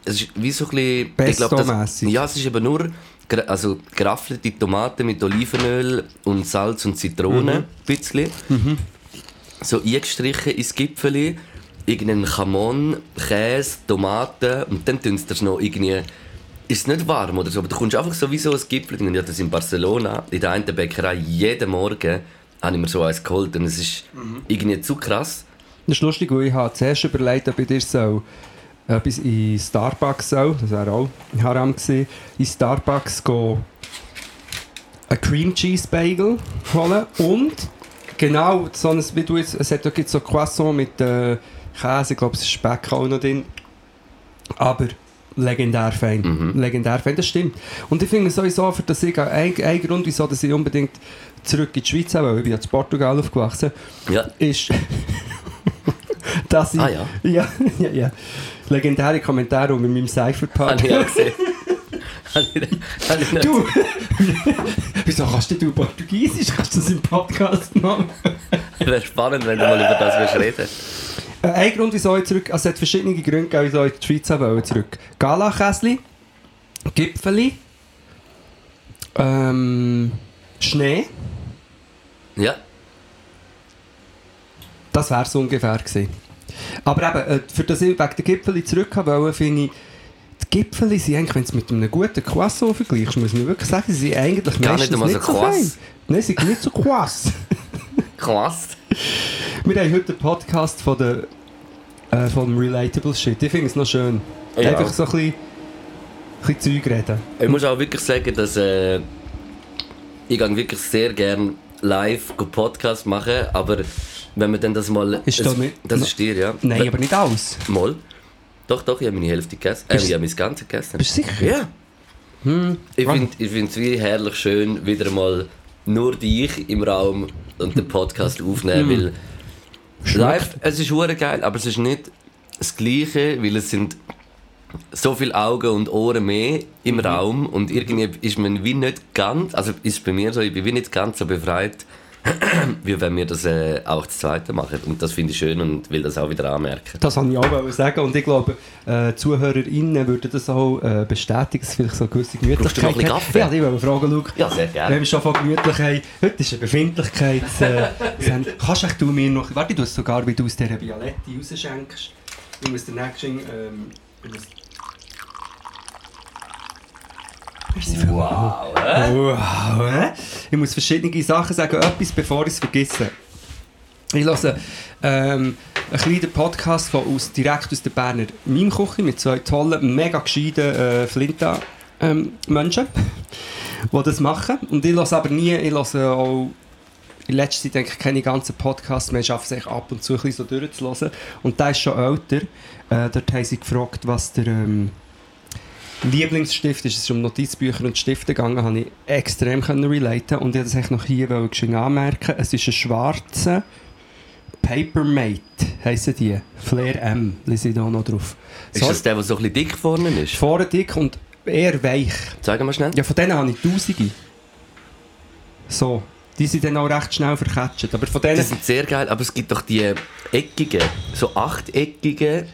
es ist wie so ein bisschen... Pesto-mässig. Ja, es ist aber nur also geraffelte Tomaten mit Olivenöl und Salz und Zitrone, Mhm. bisschen. So eingestrichen ins Gipfeli, irgendeinen Chamon, Käse, Tomaten und dann tun sie das noch irgendwie... Ist es nicht warm oder so, aber du kommst einfach so wie so ein Gipfel. Ich hatte das in Barcelona, in der einen Bäckerei, jeden Morgen habe ich mir so eins geholt und es ist irgendwie zu krass. Das ist lustig, weil ich habe zuerst überlegt, ob ich dir so etwas in Starbucks soll, das wäre auch Haram gewesen, in Starbucks go einen Cream Cheese Bagel holen und genau so ein, wie du jetzt, es hat, da gibt so Croissant mit äh, Käse, ich glaube es ist Speck auch noch drin, aber legendär fein, legendär fein, das stimmt. Und ich finde sowieso, für das ich, ein, ein Grund, wieso dass ich unbedingt zurück in die Schweiz will, ich bin ja in Portugal aufgewachsen, Ja, ist, dass ich... Ah, ja. Ja, ja, ja. Legendäre Kommentare unter meinem Cypherpunk. Habe ich auch gesehen. Du! Wieso kannst du Portugiesisch? Kannst du das im Podcast machen? Wäre spannend, wenn du mal über das würdest reden Äh, ein Grund, wieso ich zurück... Also es hat verschiedene Gründe gegeben, wieso ich in die Schweiz wollte zurück. Galakäsli, Gipfeli, ähm, Schnee. Ja. Das wäre es ungefähr gewesen. Aber eben, äh, für das ich wegen der Gipfeli zurück wollte, finde ich, die Gipfeli sind eigentlich, wenn du es mit einem guten Croissant vergleichst, muss man wirklich sagen, sie sind eigentlich Gar nicht meistens so nicht so krass. fein. Nein, sie sind nicht so krass. Krass. Wir haben heute einen Podcast von der, äh, vom Relatable Shit. Ich finde es noch schön. Ja. Einfach so ein bisschen, ein bisschen Zeug reden. Ich muss auch wirklich sagen, dass äh, ich gehe wirklich sehr gerne live Podcast machen, aber wenn man dann das mal... Ist es, da nicht- Das ist dir, ja. Nein, Wenn- aber nicht alles. Mal. Doch, doch, ich habe meine Hälfte gegessen. Äh, ich habe mein Ganze gegessen. Bist du sicher? Ja. Hm. Ich finde ich find's wie herrlich schön, wieder mal nur dich im Raum und den Podcast aufnehmen, weil live, es ist hure geil, aber es ist nicht das Gleiche, weil es sind so viele Augen und Ohren mehr im Raum und irgendwie ist man wie nicht ganz, also ist bei mir so, ich bin wie nicht ganz so befreit, wie wenn wir das äh, auch das Zweite machen und das finde ich schön und will das auch wieder anmerken. Das wollte ich auch sagen und ich glaube, äh, ZuhörerInnen würden das auch äh, bestätigen, dass vielleicht so eine gewisse Brauchst du noch ein Gemütlichkeit. Kaffee? Ja, ich wollte fragen, Luke, Ja, sehr wenn gerne. wir schon von gemütlich haben, heute ist eine Befindlichkeits... Äh. Kannst du mir noch... Warte, du hast sogar, wie du aus dieser Violette rausschenkst. Ich muss den nächsten... Ähm, ich muss... Merci vielmals. Wow? Wow? Ich muss verschiedene Sachen sagen, etwas bevor ich es vergesse. Ich höre ähm, einen kleinen Podcast von, aus, direkt aus der Berner Mimküche mit zwei tollen, mega gescheiten äh, Flinta-Menschen, die das machen. Und ich höre aber nie, ich höre auch in letzter Zeit denke ich keine ganzen Podcasts mehr, ich schaffe es eigentlich ab und zu ein bisschen so durchzuhören. Und der ist schon älter. Äh, dort haben sie gefragt, was der... Ähm, Lieblingsstift ist es um Notizbücher und Stifte gegangen, habe ich extrem können relaten und ich wollte das eigentlich noch hier geschwind anmerken. Es ist ein schwarzer Papermate, heissen die. Flair M, lese ich da noch drauf. Ist das der, der so ein bisschen dick vorne ist? Vorne dick und eher weich. Sag mal schnell. Ja, von denen habe ich tausende. So, die sind dann auch recht schnell verketzt. Aber von Die denen sind sehr geil, aber es gibt doch die eckigen, so achteckigen.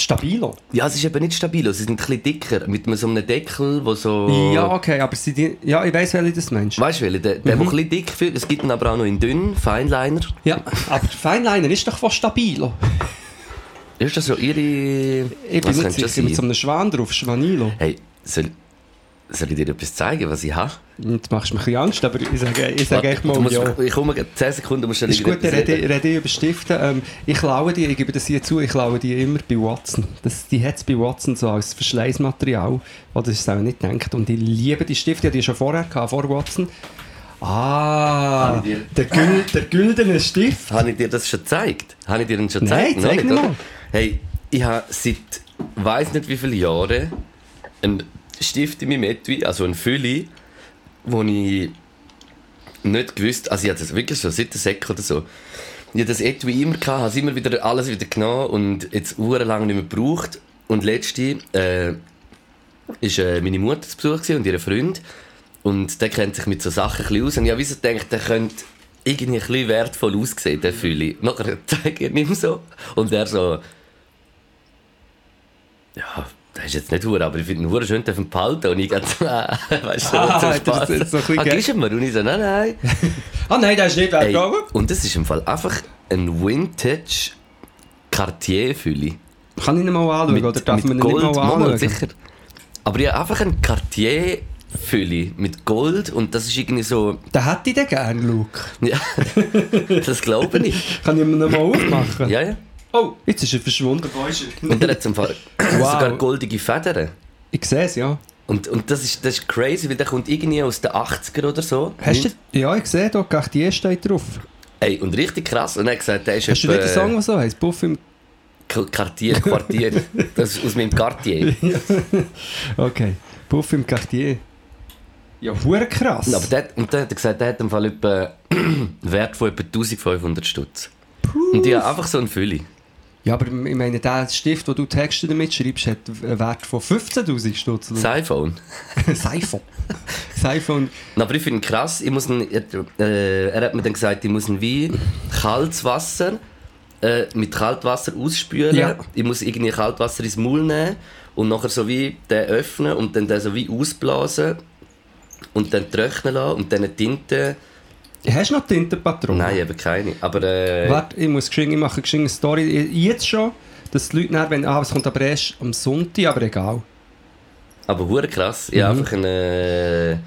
Stabilo. Ja, es ist eben nicht stabil, sie sind ein bisschen dicker, mit so einem Deckel, wo so... Ja, okay, aber sie die, ja, ich weiss, welche das meinst. Weißt du, welcher? der, der, Mhm. der ein bisschen dick fühlt, es gibt ihn aber auch noch in dünn, Feinliner. Ja, aber Feinliner ist doch von Stabilo. Ist das so ihre... Ich mit so sein? einem Schwan drauf, Schwanilo. Hey, soll, soll ich dir etwas zeigen, was ich habe? Jetzt machst du mir ein bisschen Angst, aber ich sage, ich sage echt du mal ja. Ich komme gleich 10 Sekunden, du musst schon Ist gut, dann rede, ich über Stifte. Ähm, ich klaue die, ich gebe das hier zu, ich klaue die immer bei Watson. Das, die hat es bei Watson so als Verschleißmaterial, oder das ist auch nicht gedacht. Und ich liebe die Stifte, die hatte ich schon vorher gehabt, vor Watson. Ah, ich der, Gül, der güldene Stift. Habe ich dir das schon gezeigt? Habe ich dir den schon Nein, gezeigt? zeig Noch mir oder? mal. Hey, ich habe seit weiß nicht wie vielen Jahren einen Stift in meinem Etui, also einen Fülli, wo ich nicht gewusst, also ich hatte das wirklich so seit der oder so. Ich hatte das Etui immer gehabt, habe immer wieder alles wieder genommen und jetzt lang nicht mehr gebraucht. Und letzte äh, ist äh, meine Mutter zu Besuch und ihr Freund. Und der kennt sich mit so Sachen ein aus. Und ich habe wieso gedacht, der könnte irgendwie ein bisschen wertvoll aussehen, der Fülle. Nachher zeige ich ihm so. Und er so... Ja, das ist jetzt nicht hure, aber ich finde ihn schön dürfen behalten. Und ich gehe so, weißt du, Ah, so das Spaß. ist so ein ah, gibst du mir? Und ich so, nein, nein. Ah nein, der ist nicht weggegangen. und das ist im Fall einfach ein Vintage Cartier-Fülle. Kann ich ihn mal anschauen, oder darf man ihn Gold, nicht mal Mal, anschauen? sicher. Aber ja, einfach ein Cartier Fülle mit Gold und das ist irgendwie so, Den hätte ich den gerne, Luke. ja, das glaube ich. Kann ich ihn noch mal aufmachen? Ja, ja. Oh, jetzt ist er verschwunden. Er? Und er hat zum Fall sogar goldige Federn. Ich sehe es, ja. Und, und das, ist, das ist crazy, weil der kommt irgendwie aus den 80er oder so. Hast du, ja, ich sehe, da Cartier steht drauf. Ey, und richtig krass. Und er hat gesagt, der ist Hast du nicht den etwa- Song, der so heisst? Puff im... Quartier, Quartier. Das ist aus meinem Quartier. Okay. Puff im Cartier. Ja, hure krass. Aber der, und der hat gesagt, der hat im Fall etwa einen Wert von etwa 1500 Stutz. Und die haben einfach so einen Fülli. Ja, aber ich meine, der Stift, den du Texte damit schreibst, hat einen Wert von 15'000 Stutz. Das iPhone. Das iPhone. Das iPhone. Na, Aber ich finde ihn krass, ich muss ihn, äh, er hat mir dann gesagt, ich muss ihn wie kaltes Wasser äh, mit Kaltwasser ausspülen. Ja. Ich muss irgendwie Kaltwasser ins Maul nehmen und nachher so wie den öffnen und dann den so wie ausblasen und dann trocknen lassen und dann eine Tinte... Hast du noch Tintenpatronen? Nein, eben keine. Aber äh, Warte, ich muss geschwind, ich mache geschwind eine Story. Jetzt schon, dass die Leute dann, wenn, ah, es kommt aber erst am Sonntag, aber egal. aber hure krass. Ich habe einfach eine...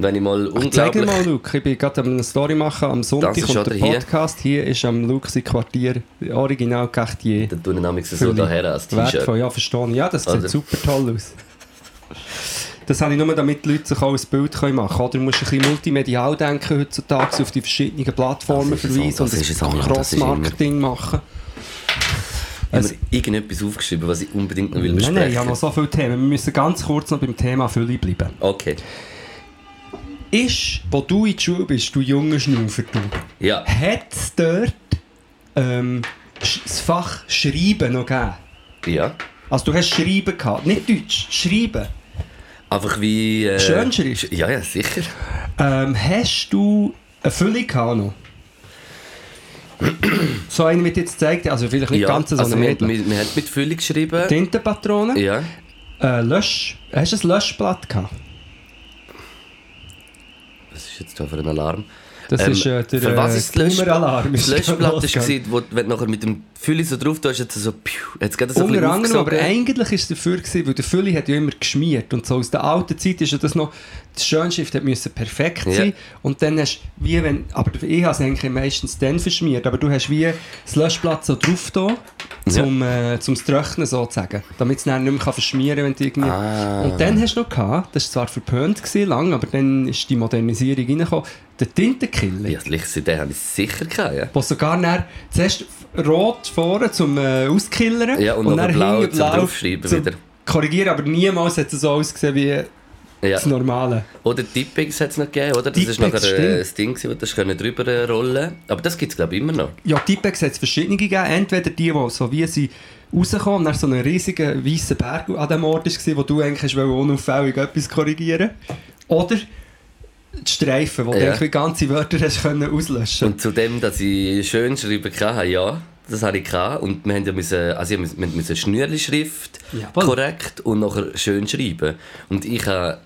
Wenn ich mal Ich zeige dir unglaublich... mal, Luke, ich bin gerade eine Story machen, am Sonntag kommt der hier. Podcast, hier ist am Luke sein Quartier, original Cartier. Dann tue ich nämlich so daher als T-Shirt. Ja, ich. Ja, das sieht Oder? super toll aus. Das habe ich nur, damit die Leute sich auch ein Bild können machen können. Oder du musst ein bisschen multimedial denken heutzutage, auf die verschiedenen Plattformen verweisen und ein Cross-Marketing machen. Ich habe mir irgendetwas aufgeschrieben, was ich unbedingt noch will Nein, besprechen nein, ich habe noch so viele Themen. Wir müssen ganz kurz noch beim Thema Fülle bleiben. Okay. Ist, wo du in der Schule bist, du junger Schnaufer, du, Ja. hat es dort ähm, das Fach Schreiben noch gegeben? Ja. Also du hast Schreiben gehabt, nicht Deutsch, Schreiben. Einfach wie... Äh, Schönschrift? Ja, ja, sicher. Ähm, hast du eine Fülle gehabt noch? so eine mit jetzt gezeigt, also vielleicht nicht ja. ganz so also eine wir, wir, wir haben mit Fülle geschrieben. Tintenpatronen? Ja. Äh, Lösch... Hast du ein Löschblatt gehabt? Was ist jetzt da für ein Alarm? Das Ähm, ist äh, der für was ist das Lösch- Boomer-Alarm. Das ist Löschblatt war, wo, wenn du nachher mit dem Fülle so drauf tust, jetzt so... Piu, jetzt geht das so ein Unter bisschen anderem, aber eigentlich war es dafür, gewesen, weil der Fülli hat ja immer geschmiert und so aus der alten Zeit ist ja das noch, die Schönschrift hat müssen perfekt Ja. sein und dann hast du wie wenn, aber ich habe es eigentlich meistens dann verschmiert, aber du hast wie das Löschblatt so drauf da, zum, äh, zum Trocknen sozusagen, damit es dann nicht mehr verschmieren kann, wenn du irgendwie... Ah. Und dann hast du noch gehabt, das war zwar verpönt gewesen, lang, aber dann ist die Modernisierung reingekommen, der Tintenkiller. Ja, das Licht, den habe ich sicher gehabt, ja. Wo sogar dann zuerst rot vorne zum äh, Auskillern Ja, und nachher blau zum Draufschreiben wieder. Korrigieren, aber niemals hat es so ausgesehen wie ja. das Normale. Oder Tippings hat es noch gegeben, oder? Das war nachher äh, stimmt. das Ding, wo das können drüber äh, rollen Aber das gibt es, glaube ich, immer noch. Ja, Tipex hat es verschiedene gegeben. Entweder die, die so wie sie rauskommen und dann so einen riesigen weißen Berg an dem Ort war, wo du eigentlich unauffällig etwas korrigieren Oder die Streifen, wo Ja. du ganze Wörter hast können auslöschen Und zu dem, dass ich schön schreiben kann, ja, das habe ich gehabt. Und wir haben ja müssen, also wir müssen, Schnürli-Schrift korrekt und nachher schön schreiben. Und ich habe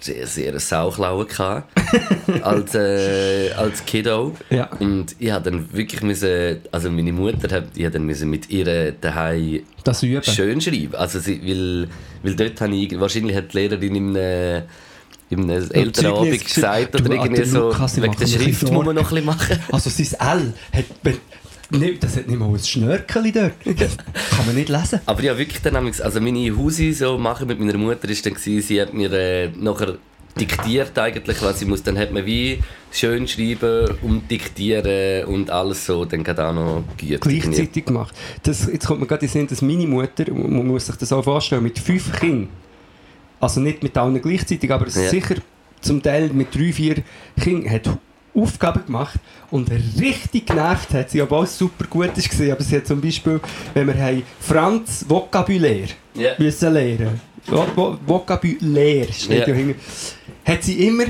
sehr, sehr, sehr eine gehabt, als, äh, als Kiddo. Ja. Und ich habe dann wirklich müssen, also meine Mutter hat, ich dann müssen mit ihr daheim Das Üben. schön schreiben. Also sie, weil, weil dort habe ich, wahrscheinlich hat die Lehrerin im äh, im Elternabend gesagt oder du, irgendwie so, Lukas, wegen der Schrift muss man noch ein bisschen machen. Also sein L hat... Nee, das hat nicht mal ein Schnörkeli dort. Das kann man nicht lesen. Aber ja, wirklich dann also meine Hausi so machen mit meiner Mutter ist dann gewesen, sie hat mir äh, nachher diktiert eigentlich, was ich muss. Dann hat man wie schön schreiben und diktieren und alles so, dann geht auch noch geübt. gleichzeitig gemacht. Das, jetzt kommt mir gerade in den Sinn, dass meine Mutter, man muss sich das auch vorstellen, mit fünf Kindern, also nicht mit allen gleichzeitig, aber Ja. sicher zum Teil mit drei, vier Kindern, hat Aufgaben gemacht und richtig genervt hat sie, obwohl es super gut war, aber sie hat zum Beispiel, wenn wir haben Franz Vokabulär Ja. müssen lernen, Vo- Vokabulär steht Ja. ja hinten, hat sie immer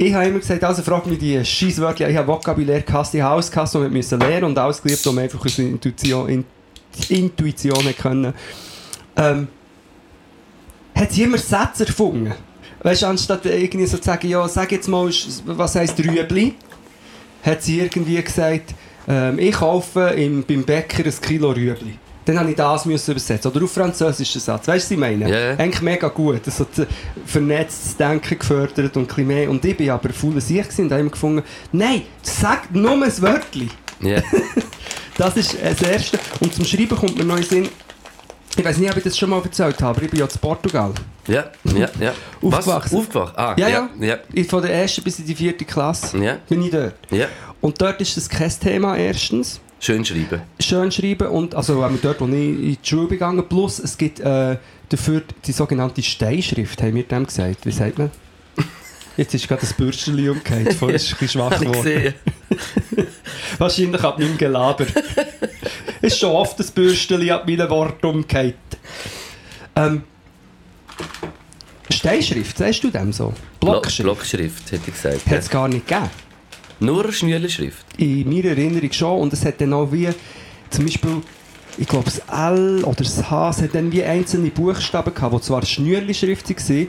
ich habe immer gesagt, also frag mich die Scheisswörter, ich habe Vokabulär gehasst, ich habe alles gehasst, und wir müssen lernen und alles geliebt, um einfach unsere Intuition, in, Intuition können. Ähm, hat sie immer Sätze erfunden. Weißt du, anstatt irgendwie so zu sagen, ja, sag jetzt mal, was heisst Rüebli, hat sie irgendwie gesagt, ähm, ich kaufe im, beim Bäcker ein Kilo Rüebli. Dann habe ich das müssen übersetzen. Oder auf Französisch den Satz. Weißt du, was ich meine? Ja. Eigentlich mega gut. Das hat äh, vernetztes Denken gefördert und ein mehr. Und ich bin aber faul Sieg und habe immer gefunden, nein, sag nur ein Wörtchen. Ja. Das ist äh, das Erste. Und zum Schreiben kommt mir noch den Sinn, ich weiß nicht, ob ich das schon mal erzählt habe, aber ich bin ja in Portugal. Ja, ja, ja. Aufgewachsen. Was? Aufgewacht? Ah, Ja, ja. ja. ja. Ich, von der ersten bis in die vierte Klasse Ja. bin ich dort. ja. Und dort ist das kein Thema erstens. Schön schreiben. Schön schreiben und also auch dort, wo ich in die Schule gegangen Plus es gibt äh, dafür die sogenannte Steinschrift, haben wir dem gesagt. Wie sagt man? Jetzt ist gerade das Bürstchen umgekehrt, vorher ist es ein bisschen schwach geworden. Wahrscheinlich ab meinem Gelaber. ist schon oft das Bürsteli ab meinen Worten umgekehrt. Ähm, Steinschrift, sagst du dem so? Blockschrift? Blockschrift, hätte ich gesagt. Hat Ja. es gar nicht gegeben. Nur Schnürlenschrift. In meiner Erinnerung schon. Und es hat dann auch wie, zum Beispiel, ich glaube das L oder das H, es hat dann wie einzelne Buchstaben gehabt, die zwar Schnürli-Schrift waren,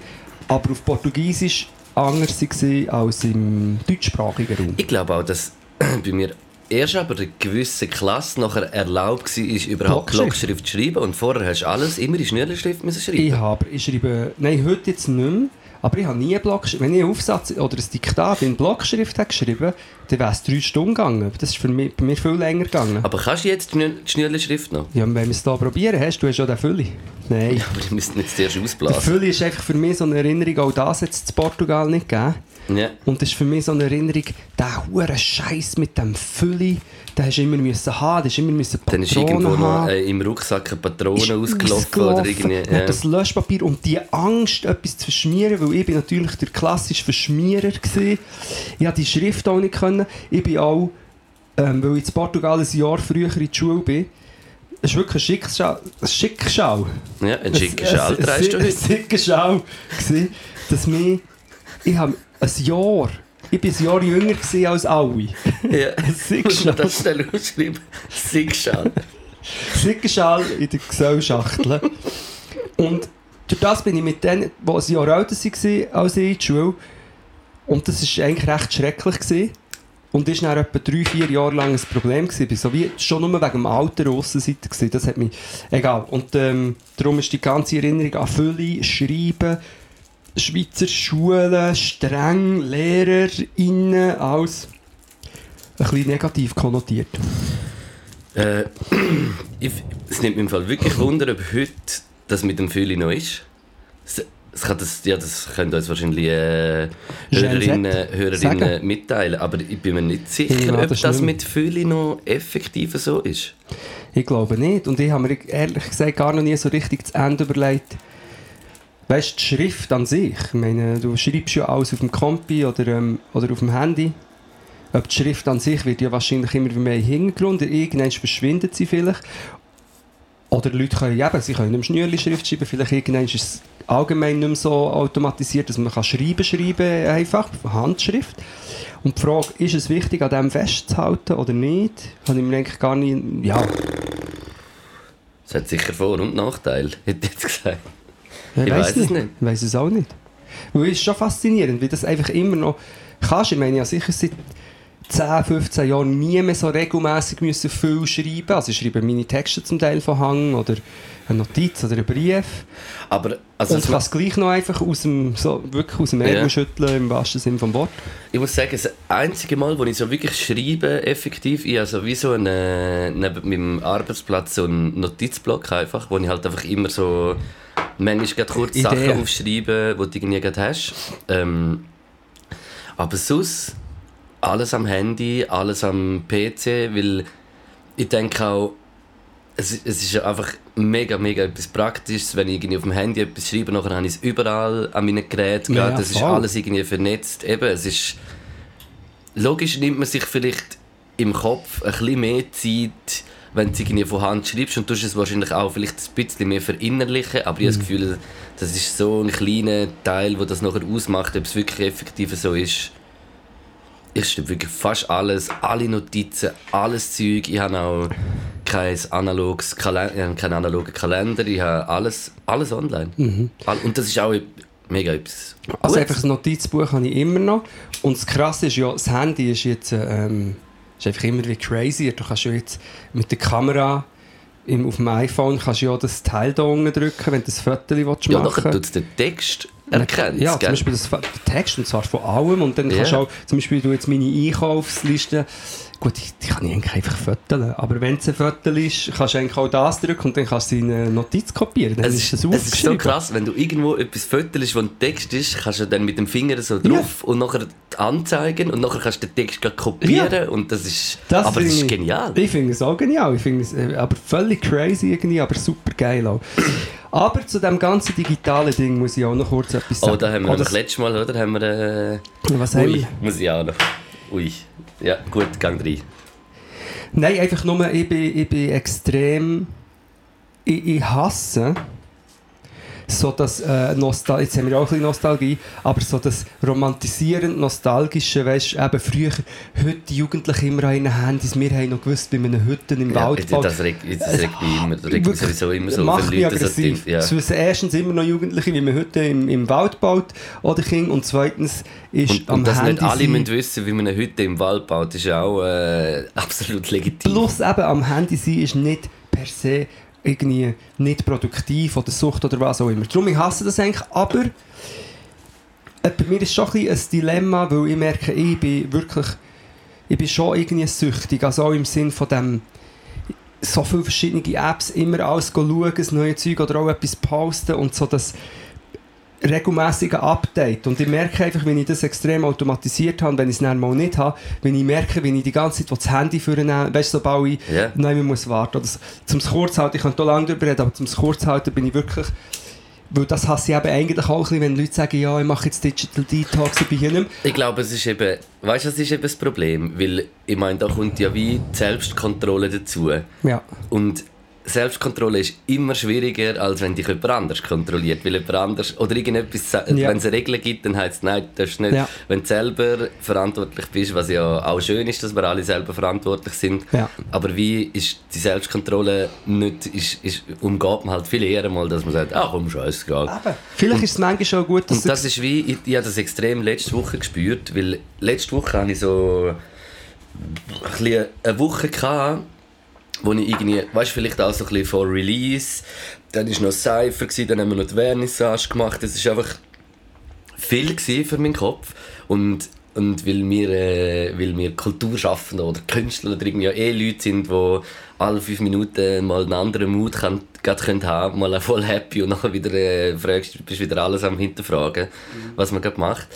aber auf Portugiesisch anders waren als im deutschsprachigen Raum. Ich glaube auch, dass bei mir erst aber eine gewisse Klasse nachher erlaubt war, ist überhaupt Blockschrift. Blockschrift zu schreiben. Und vorher hast du alles immer in Schnürlenschrift müssen schreiben. Ich habe, ich schreibe, nein, heute jetzt nicht mehr, aber ich habe nie Blockschrift. Wenn ich einen Aufsatz oder ein Diktat in Blockschrift habe geschrieben dann wäre es drei Stunden gegangen. Das ist für mich, bei mir viel länger gegangen. Aber kannst du jetzt die die Schnürlenschrift noch? Ja, wenn wir es hier probieren, hast du hast schon den Fülli. Nein. Aber die müssten jetzt zuerst Der ausblasen. Fülli ist einfach für mich so eine Erinnerung, auch das es in Portugal nicht gegeben. Ja. Und das ist für mich so eine Erinnerung, der hure Scheiß mit dem Fülli, den hast du immer müssen haben, den hast immer müssen Dann ist Patronen irgendwo noch haben. äh, im Rucksack eine Patrone ausgelaufen oder irgendwie. Ja. hat das Löschpapier und die Angst, etwas zu verschmieren, weil ich bin natürlich der klassische Verschmierer war. Ich konnte die Schrift auch nicht. Können. Ich bin auch, ähm, weil ich in Portugal ein Jahr früher in die Schule bin, es ist wirklich ein Schicksal. Ein Schicksal. ja, ein schicker Schalter hast du Ein heute. Schau, gewesen, dass mich, ich habe ein Jahr, ich bin ein Jahr jünger als alle. Ja. Schicksal. das schnell ausschreiben? Siegschalter. Sickerschal in der Gesellschaft. Und durch das bin ich mit denen, die ein Jahr älter waren als ich in die Schule. Und das war eigentlich recht schrecklich. Gewesen. Und das war dann etwa drei, vier Jahre lang ein Problem. Gewesen. Ich war so wie schon nur wegen dem Alter Aussenseiter. gewesen. Das hat mich... Egal. Und ähm, darum ist die ganze Erinnerung an Fülle, Schreiben, Schweizer Schulen, streng, LehrerInnen, alles ein bisschen negativ konnotiert. Äh, ich, es nimmt mich im Fall wirklich Wunder, ob heute das mit dem Fühli noch ist. Es, es kann das, ja, das können uns wahrscheinlich äh, Hörerinnen, Hörerinnen mitteilen, aber ich bin mir nicht sicher, Ja, ob das mit Fühli noch effektiv so ist. Ich glaube nicht. Und ich habe mir ehrlich gesagt gar noch nie so richtig zu Ende überlegt. Weißt die Schrift an sich. Ich meine, du schreibst ja alles auf dem Kompi oder, ähm, oder auf dem Handy. Aber die Schrift an sich wird ja wahrscheinlich immer mehr im Hintergrund. Irgendwann verschwindet sie vielleicht. Oder Leute können eben, sie können nicht mehr Schnürli-Schrift schreiben. Vielleicht irgendwann ist es allgemein nicht mehr so automatisiert, dass man kann schreiben schreiben einfach, Handschrift. Und die Frage, ist es wichtig, an dem festzuhalten oder nicht, habe ich mir eigentlich gar nicht... Ja, Es hat sicher Vor- und Nachteile, hätte ich jetzt gesagt. Ich, Ich weiss es nicht. Ich weiss es auch nicht. Weil es ist schon faszinierend, wie das einfach immer noch kannst. Ich meine, ja sicher seit 10, 15 Jahren nie mehr so regelmässig müssen viel schreiben. Also ich schreibe meine Texte zum Teil von Hang oder eine Notiz oder einen Brief. Aber also und es kann es gleich noch einfach aus dem, so, wirklich aus dem Ärmel Ja. schütteln, im wahrsten Sinne vom Wort. Ich muss sagen, das einzige Mal, wo ich so wirklich schreibe, effektiv, ich habe so wie so einen, neben meinem Arbeitsplatz so einen Notizblock einfach, wo ich halt einfach immer so manchmal kurz Ideen. Sachen aufschreibe, die du irgendwie gerade hast. Ähm, aber sonst alles am Handy, alles am PC, weil ich denke auch, es, es ist einfach mega, mega etwas Praktisches, wenn ich irgendwie auf dem Handy etwas schreibe, nachher habe ich es überall an meinen Geräten, Ja, das ist alles irgendwie vernetzt. Eben, es ist logisch nimmt man sich vielleicht im Kopf ein bisschen mehr Zeit, wenn du es irgendwie von Hand schreibst und tust es wahrscheinlich auch vielleicht ein bisschen mehr verinnerlichen, aber ich habe das Gefühl, das ist so ein kleiner Teil, der das nachher ausmacht, ob es wirklich effektiv so ist. Ich schreibe wirklich fast alles, alle Notizen, alles Zeug. Ich habe auch kein analoges Kalender, ich habe keinen analogen Kalender, ich habe alles, alles online. All- Und das ist auch mega etwas Also einfach das Notizbuch habe ich immer noch. Und das Krasse ist ja, das Handy ist jetzt ähm, ist einfach immer wie crazy. Du kannst ja jetzt mit der Kamera im, auf dem iPhone kannst du ja das Teil da unten drücken, wenn du das Foto willst Ja, machen nachher tut es den Text erkennen. Ja, zum Beispiel das, Text, und zwar von allem. Und dann kannst du auch, zum Beispiel du jetzt meine Einkaufsliste, gut, die, die kann ich eigentlich einfach fotografieren. Aber wenn es ein Foto ist, kannst du eigentlich auch das drücken und dann kannst du in eine Notiz kopieren. Dann Es ist das es ist so krass, wenn du irgendwo etwas fötelst, wo ein Text ist, kannst du dann mit dem Finger so drauf und nachher anzeigen und nachher kannst du den Text kopieren und das ist, Das aber das ist ich- genial. Ich finde es auch genial. Ich finde es äh, aber völlig crazy irgendwie, aber super geil auch. Aber zu dem ganzen digitalen Ding muss ich auch noch kurz etwas sagen. Oh, da haben wir Oh, das letzte Mal, oder? Haben wir, äh, Was haben ui, wir? muss ich auch noch. Ui, ja, gut, Gang rein. Nein, einfach nur, ich bin, ich bin extrem. Ich, ich hasse so das äh, Nostal jetzt haben wir auch ein bisschen Nostalgie, aber so das romantisierend nostalgische, weißt du, eben früher, heute die Jugendlichen immer an ihren Handys, wir haben noch gewusst, wie man eine Hütte im Ja, Wald baut. das regt, das regt mich immer, das regt mich sowieso immer so, macht mich so aggressiv. tief- ja. Es wissen erstens immer noch Jugendliche, wie man Hütte im, im Wald baut oder Kinder und zweitens ist Und, am und dass Handy nicht alle müssen wissen, wie man eine Hütte im Wald baut, ist auch äh, absolut legitim. Plus eben am Handy sein ist nicht per se irgendwie nicht produktiv oder Sucht oder was auch immer. Darum, ich hasse das eigentlich, aber äh, bei mir ist schon ein, ein Dilemma, weil ich merke, ich bin wirklich, ich bin schon irgendwie süchtig, also auch im Sinn von dem so viele verschiedene Apps, immer alles schauen, das neue Zeug oder auch etwas posten und so das regelmäßige Update. Und ich merke einfach, wenn ich das extrem automatisiert habe, wenn ich es dann mal nicht habe, wenn ich merke, wenn ich die ganze Zeit das Handy vornehme, weißt du, sobald ich Ja. Nein, muss warten. Oder so- zum Kurzhalten, ich könnte hier lange darüber reden, aber zum Kurzhalten bin ich wirklich, weil das hasse ich eben eigentlich auch ein bisschen, wenn Leute sagen, ja, ich mache jetzt Digital Detox, ich bin hier nicht mehr. Ich glaube, es ist eben, weißt du, was ist eben das Problem? Weil, ich meine, da kommt ja wie die Selbstkontrolle dazu. Ja. Und Selbstkontrolle ist immer schwieriger, als wenn dich jemand anders kontrolliert. Weil jemand anders, oder irgendetwas, Ja. wenn es Regeln gibt, dann heißt es, nein, das ist nicht. Ja. Wenn du selber verantwortlich bist, was ja auch schön ist, dass wir alle selber verantwortlich sind. Ja. Aber wie ist die Selbstkontrolle nicht, ist, ist, umgeht man halt viel eher mal, dass man sagt, ach komm, scheißegal. Vielleicht ist es manchmal schon gut, dass Und das ist wie, ich, ich habe das extrem letzte Woche gespürt, weil letzte Woche hatte ich so ein eine Woche gehabt, wo ich irgendwie, weißt du, vielleicht auch so ein bisschen vor Release, dann war noch Cypher, dann haben wir noch die Vernissage gemacht, das war einfach viel für meinen Kopf. Und und weil wir, äh, weil wir Kulturschaffende oder Künstler oder irgendwie ja eh Leute sind, die alle fünf Minuten mal einen anderen Mut können haben, mal voll happy und nachher wieder äh, fragst, bist wieder alles am hinterfragen, was man gerade macht.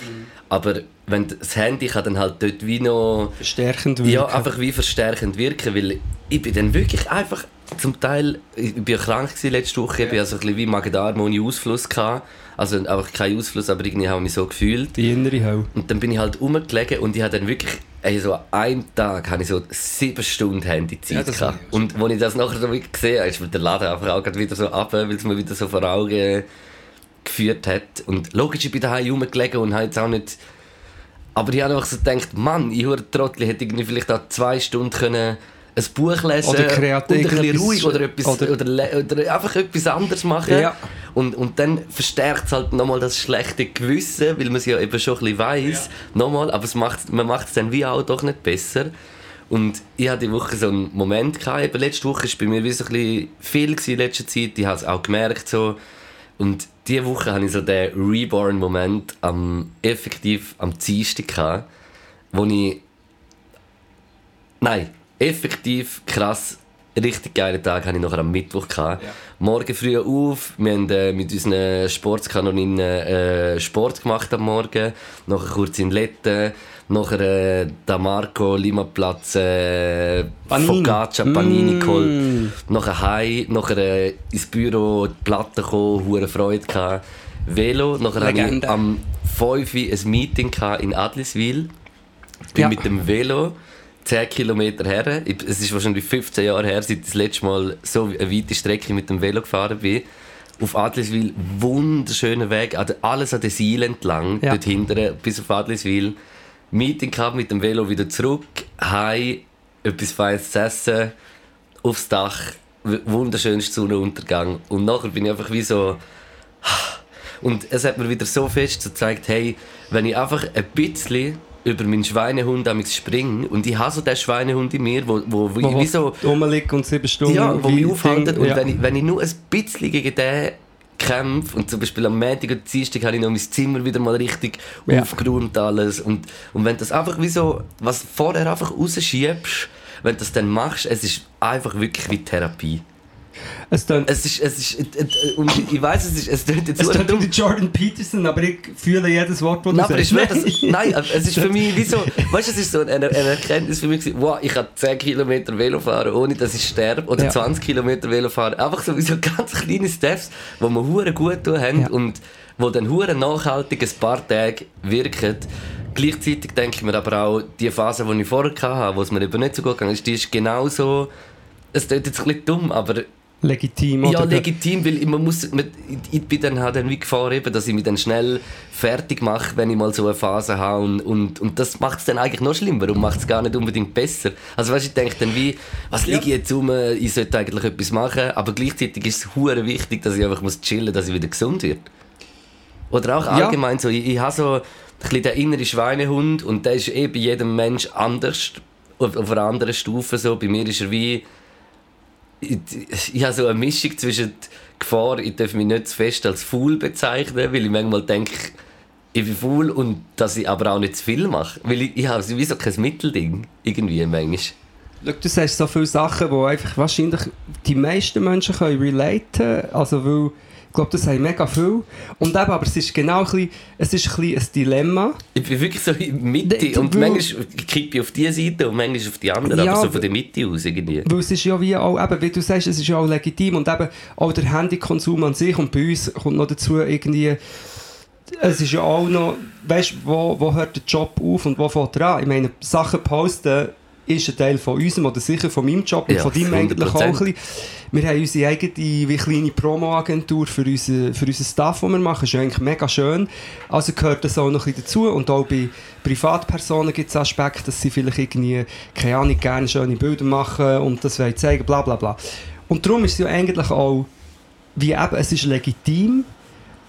Aber wenn das Handy kann dann halt dort wie noch verstärkend wirken. ja, einfach wie verstärkend wirken, weil ich bin dann wirklich einfach zum Teil, ich bin ja krank gewesen letzte Woche, ich hatte also ein bisschen wie Magen-Darm ohne Ausfluss gehabt. Also einfach kein Ausfluss, aber irgendwie habe ich mich so gefühlt. Die innere Hölle. Und dann bin ich halt rumgelegen und ich habe dann wirklich, ey, so an einem Tag habe ich so sieben Stunden Handyzeit Ja, gehabt. ich Und als ich das nachher so wirklich gesehen habe, ist mir der Laden einfach auch gerade wieder so ab, weil es mir wieder so vor Augen geführt hat. Und logisch, ich bin daheim rumgelegen und habe jetzt auch nicht... Aber ich habe einfach so gedacht, Mann, ich Trottel, hätte irgendwie vielleicht auch zwei Stunden können ein Buch lesen Oder kreativ und ein bisschen etwas- ruhig oder, etwas, oder- oder, oder einfach etwas anderes machen. Ja. Und, und dann verstärkt es halt nochmal das schlechte Gewissen, weil man es ja eben schon ein bisschen weiss. Nochmal, aber es macht, man macht es dann wie auch doch nicht besser. Und ich hatte die Woche so einen Moment, gehabt, eben letzte Woche war bei mir wie so ein bisschen viel in letzter Zeit, ich habe es auch gemerkt so. Und diese Woche hatte ich so den Reborn-Moment am, effektiv am Dienstag gehabt, wo ich Nein, effektiv krass. Richtig geilen Tag hatte ich nachher am Mittwoch. Gehabt. Morgen früh auf, wir haben äh, mit unseren Sportskanoninnen äh, Sport gemacht am Morgen. Nachher kurz in Letten. Nachher äh, da Marco, Limaplatz, äh, Panini. Focaccia, Panini Mm. geholt. Nachher heim, nachher äh, ins Büro, die Platte gekommen, hure Freude gehabt. Velo, nachher hatte ich am 5 Uhr ein Meeting in Adliswil. Bin Ja. mit dem Velo 10 Kilometer her. Es ist wahrscheinlich 15 Jahre her, seit ich das letzte Mal so eine weite Strecke mit dem Velo gefahren bin. Auf Adliswil, wunderschöner Weg, alles an der Seil entlang, Ja. dort hinten bis auf Adliswil. Meeting gehabt mit dem Velo wieder zurück, heim, etwas Feines zu essen, aufs Dach, wunderschönster Sonnenuntergang. Und nachher bin ich einfach wie so... Und es hat mir wieder so fest gezeigt, hey, wenn ich einfach ein bisschen über meinen Schweinehund amigs springe und ich habe so den Schweinehund in mir, wo, wo, wie, Wo wie so, rumliegt und sieben Stunden. ja, wo mich aufhält Ding- und ja. wenn, ich, wenn ich nur ein bisschen gegen den kämpfe und zum Beispiel am Montag und Dienstag habe ich noch mein Zimmer wieder mal richtig Ja. aufgeräumt alles und, und wenn das einfach wie so, was vorher einfach rausschiebst, wenn du das dann machst, es ist einfach wirklich wie Therapie. Es tönt, Es ist, es ist, äh, äh, und ich weiß, es ist, es klingt jetzt es so tönt um die Jordan Peterson, aber ich fühle jedes Wort, das du Nein, aber ich sagst. nein, aber es ist für mich wie so, weißt du, es ist so eine, eine Erkenntnis für mich, gewesen, wow, ich kann 10 Kilometer Velo fahren, ohne dass ich sterbe, oder Ja. 20 Kilometer Velo fahren. Einfach so wie so ganz kleine Steps, die mir hure gut tun haben Ja. und wo dann hure nachhaltig ein paar Tage wirken. gleichzeitig denke ich mir aber auch, die Phase, die ich vorher hatte, wo es mir eben nicht so gut ging, ist, die ist genauso, es klingt jetzt ein bisschen dumm, aber Legitim, ja, oder? legitim, weil man muss, man, ich bin dann halt dann wie Gefahr eben, dass ich mich dann schnell fertig mache, wenn ich mal so eine Phase habe und, und, und das macht es dann eigentlich noch schlimmer und macht es gar nicht unbedingt besser. Also weißt, ich denke dann wie, was liege ich jetzt um, ich sollte eigentlich etwas machen, aber gleichzeitig ist es hure wichtig, dass ich einfach muss chillen, dass ich wieder gesund werde. Oder auch Ja. allgemein so, ich, ich habe so ein bisschen den inneren Schweinehund und der ist eh bei jedem Mensch anders, auf, auf einer anderen Stufe so. Bei mir ist er wie ich, habe so eine Mischung zwischen Gefahr, ich darf mich nicht zu fest als faul bezeichnen, weil ich manchmal denke, ich bin faul und dass ich aber auch nicht zu viel mache. Weil ich, ich habe wie so kein Mittelding, irgendwie manchmal. Schau, du sagst so viele Sachen, die einfach wahrscheinlich die meisten Menschen können relaten Also, weil ich glaube, das haben mega viel. Und eben, aber es ist genau ein bisschen, es ist ein, ein Dilemma. Ich bin wirklich so in der Mitte Du- und manchmal kippe ich auf diese Seite und manchmal auf die andere, Ja, aber so von der Mitte aus irgendwie. Weil es ist ja wie auch, eben, wie du sagst, es ist ja auch legitim und eben auch der Handykonsum an sich und bei uns kommt noch dazu irgendwie, es ist ja auch noch, weißt du, wo, wo hört der Job auf und wo fängt er an? Ich meine, Sachen posten ist ein Teil von unserem oder sicher von meinem Job und Ja, von deinem eigentlich auch 100%. ein bisschen. Wir haben unsere eigene wie kleine Promo-Agentur für unseren für unser Stuff, das wir machen. Das ist eigentlich mega schön. Also gehört das auch noch ein bisschen dazu. Und auch bei Privatpersonen gibt es Aspekte, dass sie vielleicht irgendwie, keine Ahnung, gerne schöne Bilder machen und das wollen zeigen, bla bla bla. Und darum ist es ja eigentlich auch, wie eben, es ist legitim,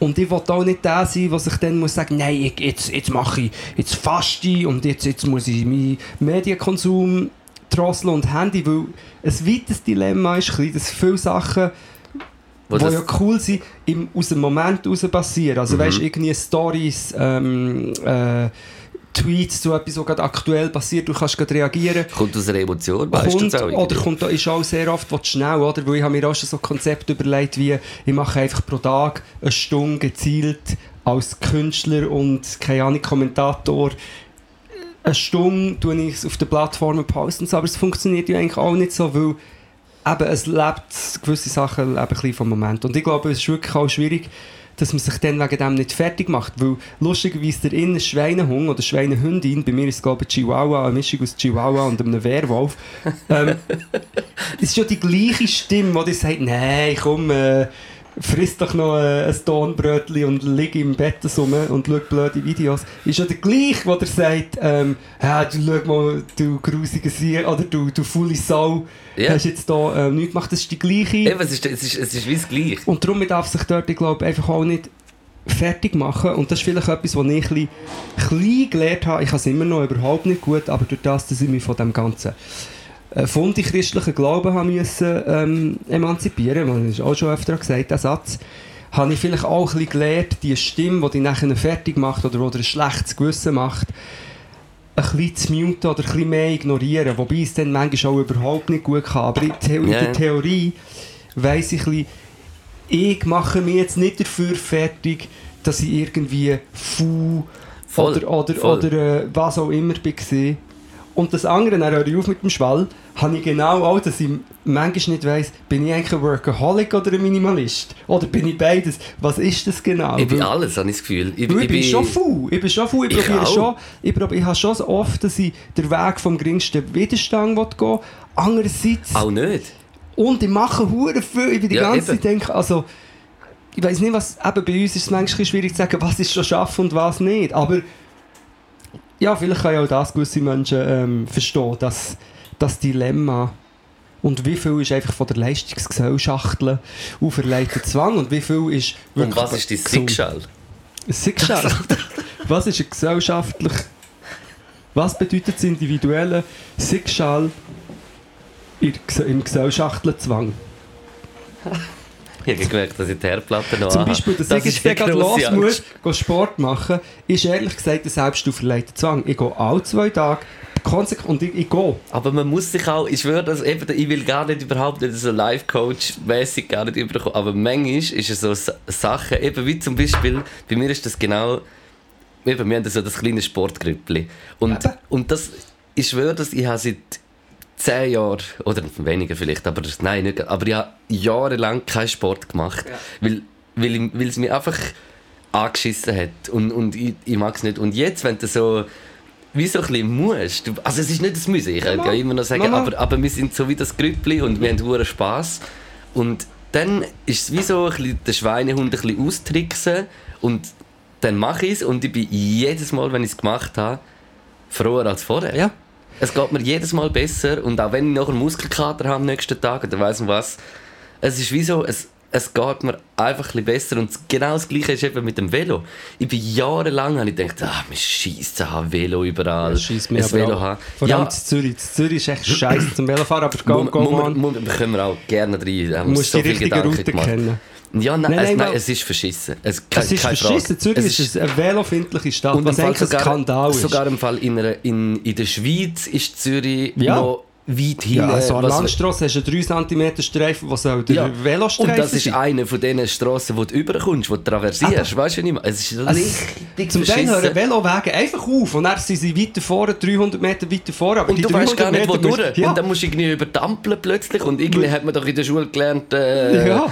und ich will auch nicht der sein, der sich dann muss sagen, nein, ich, jetzt, jetzt mache ich, jetzt faste und jetzt, jetzt muss ich meinen Medienkonsum drosseln und Handy, weil ein weites Dilemma ist, dass viele Sachen, Wo die ja cool sind, im, aus dem Moment heraus passieren. Also weißt du, irgendwie Stories, ähm, äh, Tweets, so etwas, was gerade aktuell passiert, du kannst gerade reagieren Kommt aus einer Emotion, weißt du oder kommt da, ist auch sehr oft will schnell, oder? Weil ich habe mir auch schon so ein Konzept überlegt, wie ich mache einfach pro Tag eine Stunde gezielt als Künstler und, keine Ahnung, Kommentator eine Stunde tue ich es auf den Plattformen posten, aber es funktioniert ja eigentlich auch nicht so, weil eben, es lebt, gewisse Sachen leben ein bisschen vom Moment. Und ich glaube, es ist wirklich auch schwierig, dass man sich dann wegen dem nicht fertig macht, weil lustigerweise der innere Schweinehund oder Schweinehündin, bei mir ist es glaube ich Chihuahua, eine Mischung aus Chihuahua und einem Werwolf, ähm, es ist ja die gleiche Stimme, die sagt, nein, komm, äh, friss doch noch äh, ein Tonbrötchen und lieg im Bett rum und schau blöde Videos. Ist ja der gleiche, der dir sagt, ähm, ja, du schau mal, du grusige Sie oder du, du faule Sau, Ja. hast jetzt da äh, nichts gemacht. Das ist die gleiche. Eben, es ist, es ist, es ist wie das Gleiche. Und darum darf sich dort, ich glaube, einfach auch nicht fertig machen. Und das ist vielleicht etwas, was ich ein bisschen, klein gelernt habe. Ich habe es immer noch überhaupt nicht gut, aber durch das, dass ich mich von dem ganzen äh, Fundi christlichen Glauben haben müssen, ähm, emanzipieren, man ist auch schon öfter gesagt, der Satz, habe ich vielleicht auch ein bisschen gelernt, die Stimme, die dich nachher fertig macht oder dir ein schlechtes Gewissen macht, ein bisschen zu muten oder ein bisschen mehr ignorieren, wobei es dann manchmal auch überhaupt nicht gut kann. Aber in, The in Ja. der Theorie weiss ich ein bisschen, ich mache mich jetzt nicht dafür fertig, dass ich irgendwie Voll, oder, oder, voll. oder äh, was auch immer war. Und das andere, dann höre ich auf mit dem Schwall, habe ich genau auch, dass ich manchmal nicht weiss, bin ich eigentlich ein Workaholic oder ein Minimalist? Oder bin ich beides? Was ist das genau? Ich bin Weil- alles, habe ich das Gefühl. Ich, weil ich, bin schon faul. Ich bin schon faul. Ich, Ich probiere schon, ich, ich habe schon so oft, dass ich den Weg vom geringsten Widerstand will gehen Andererseits, Auch nicht. und ich mache hure viel. Ich bin die Ja, ganze eben. Zeit denke, also, ich weiß nicht, was, eben bei uns ist es manchmal schwierig zu sagen, was ist schon schaffen und was nicht. Aber, ja, vielleicht können ja auch das gewisse Menschen ähm, verstehen, dass das Dilemma und wie viel ist einfach von der Leistungsgesellschaft auferlegter Zwang und wie viel ist Und was ist gesund. Schicksal? Schicksal. was ist ein gesellschaftlich... Was bedeutet das individuelle Schicksal in- im gesellschaftlichen Zwang? Ich habe gemerkt, dass ich die Herdplatte noch Zum. Beispiel, dass Das ich jetzt gerade los muss, Sport machen, ist ehrlich gesagt ein selbstauferlegter Zwang. Ich gehe alle zwei Tage konsequent und ich, ich gehe. Aber man muss sich auch, ich schwöre, dass eben, ich will gar nicht überhaupt nicht so Life-Coach-mäßig gar nicht überkommen, aber manchmal ist es so Sa- Sachen, eben wie zum Beispiel, bei mir ist das genau, eben, wir haben so das kleine Sportgrüppli und, Eben. und das, ich schwöre, dass ich habe seit zehn Jahren, oder weniger vielleicht, aber nein, nicht, aber ich habe jahrelang keinen Sport gemacht, weil, weil, ich- weil es mir einfach angeschissen hat. Und, und ich, ich mag es nicht. Und jetzt, wenn du so wie so ein bisschen musst. Also es ist nicht das Müssen, ich könnte ja immer noch sagen, Mama. aber, aber wir sind so wie das Grüppli und wir haben hohen Spass. Und dann ist es wie so ein bisschen den Schweinehund ein bisschen austricksen und dann mache ich es und ich bin jedes Mal, wenn ich es gemacht habe, froher als vorher. Ja. Es geht mir jedes Mal besser und auch wenn ich noch einen Muskelkater habe am nächsten Tag oder weiss nicht was, es ist wie so, es, es geht mir einfach ein besser und genau das Gleiche ist eben mit dem Velo. Ich bin jahrelang, habe ich gedacht, ah, mir zu haben, Velo überall, scheisst mir ein Velo haben. Vor allem in Zürich. In Zürich ist echt scheiße zum Velofahren, aber go, go, man. mu- können wir auch gerne rein. Haben musst so die richtige Route gemacht. kennen. Ja, nein, Nein, es, nein, es ist verschissen. Es, keine, Es ist verschissen. Frage. Zürich Es ist eine velofindliche Stadt, und was eigentlich ein sogar, Skandal ist. sogar im Fall in, einer, in, in der Schweiz ist Zürich Ja. noch weit hin. ja, also an was- Landstrasse hast du einen 3 cm Streifen, der soll der Ja. Velostreifen Und das ist eine von diesen Strassen, wo du überkommst, wo du traversierst. Weißt du nicht mehr? Es ist Also, richtig Zum Teil hören. Velowege einfach auf und dann sind sie weiter vorne, 300 Meter weiter vorne. Aber Und die du weißt gar 300 nicht, wo musst- durch. Ja. Und dann musst du irgendwie über die plötzlich. Und irgendwie hat man doch in der Schule gelernt, äh, Ja.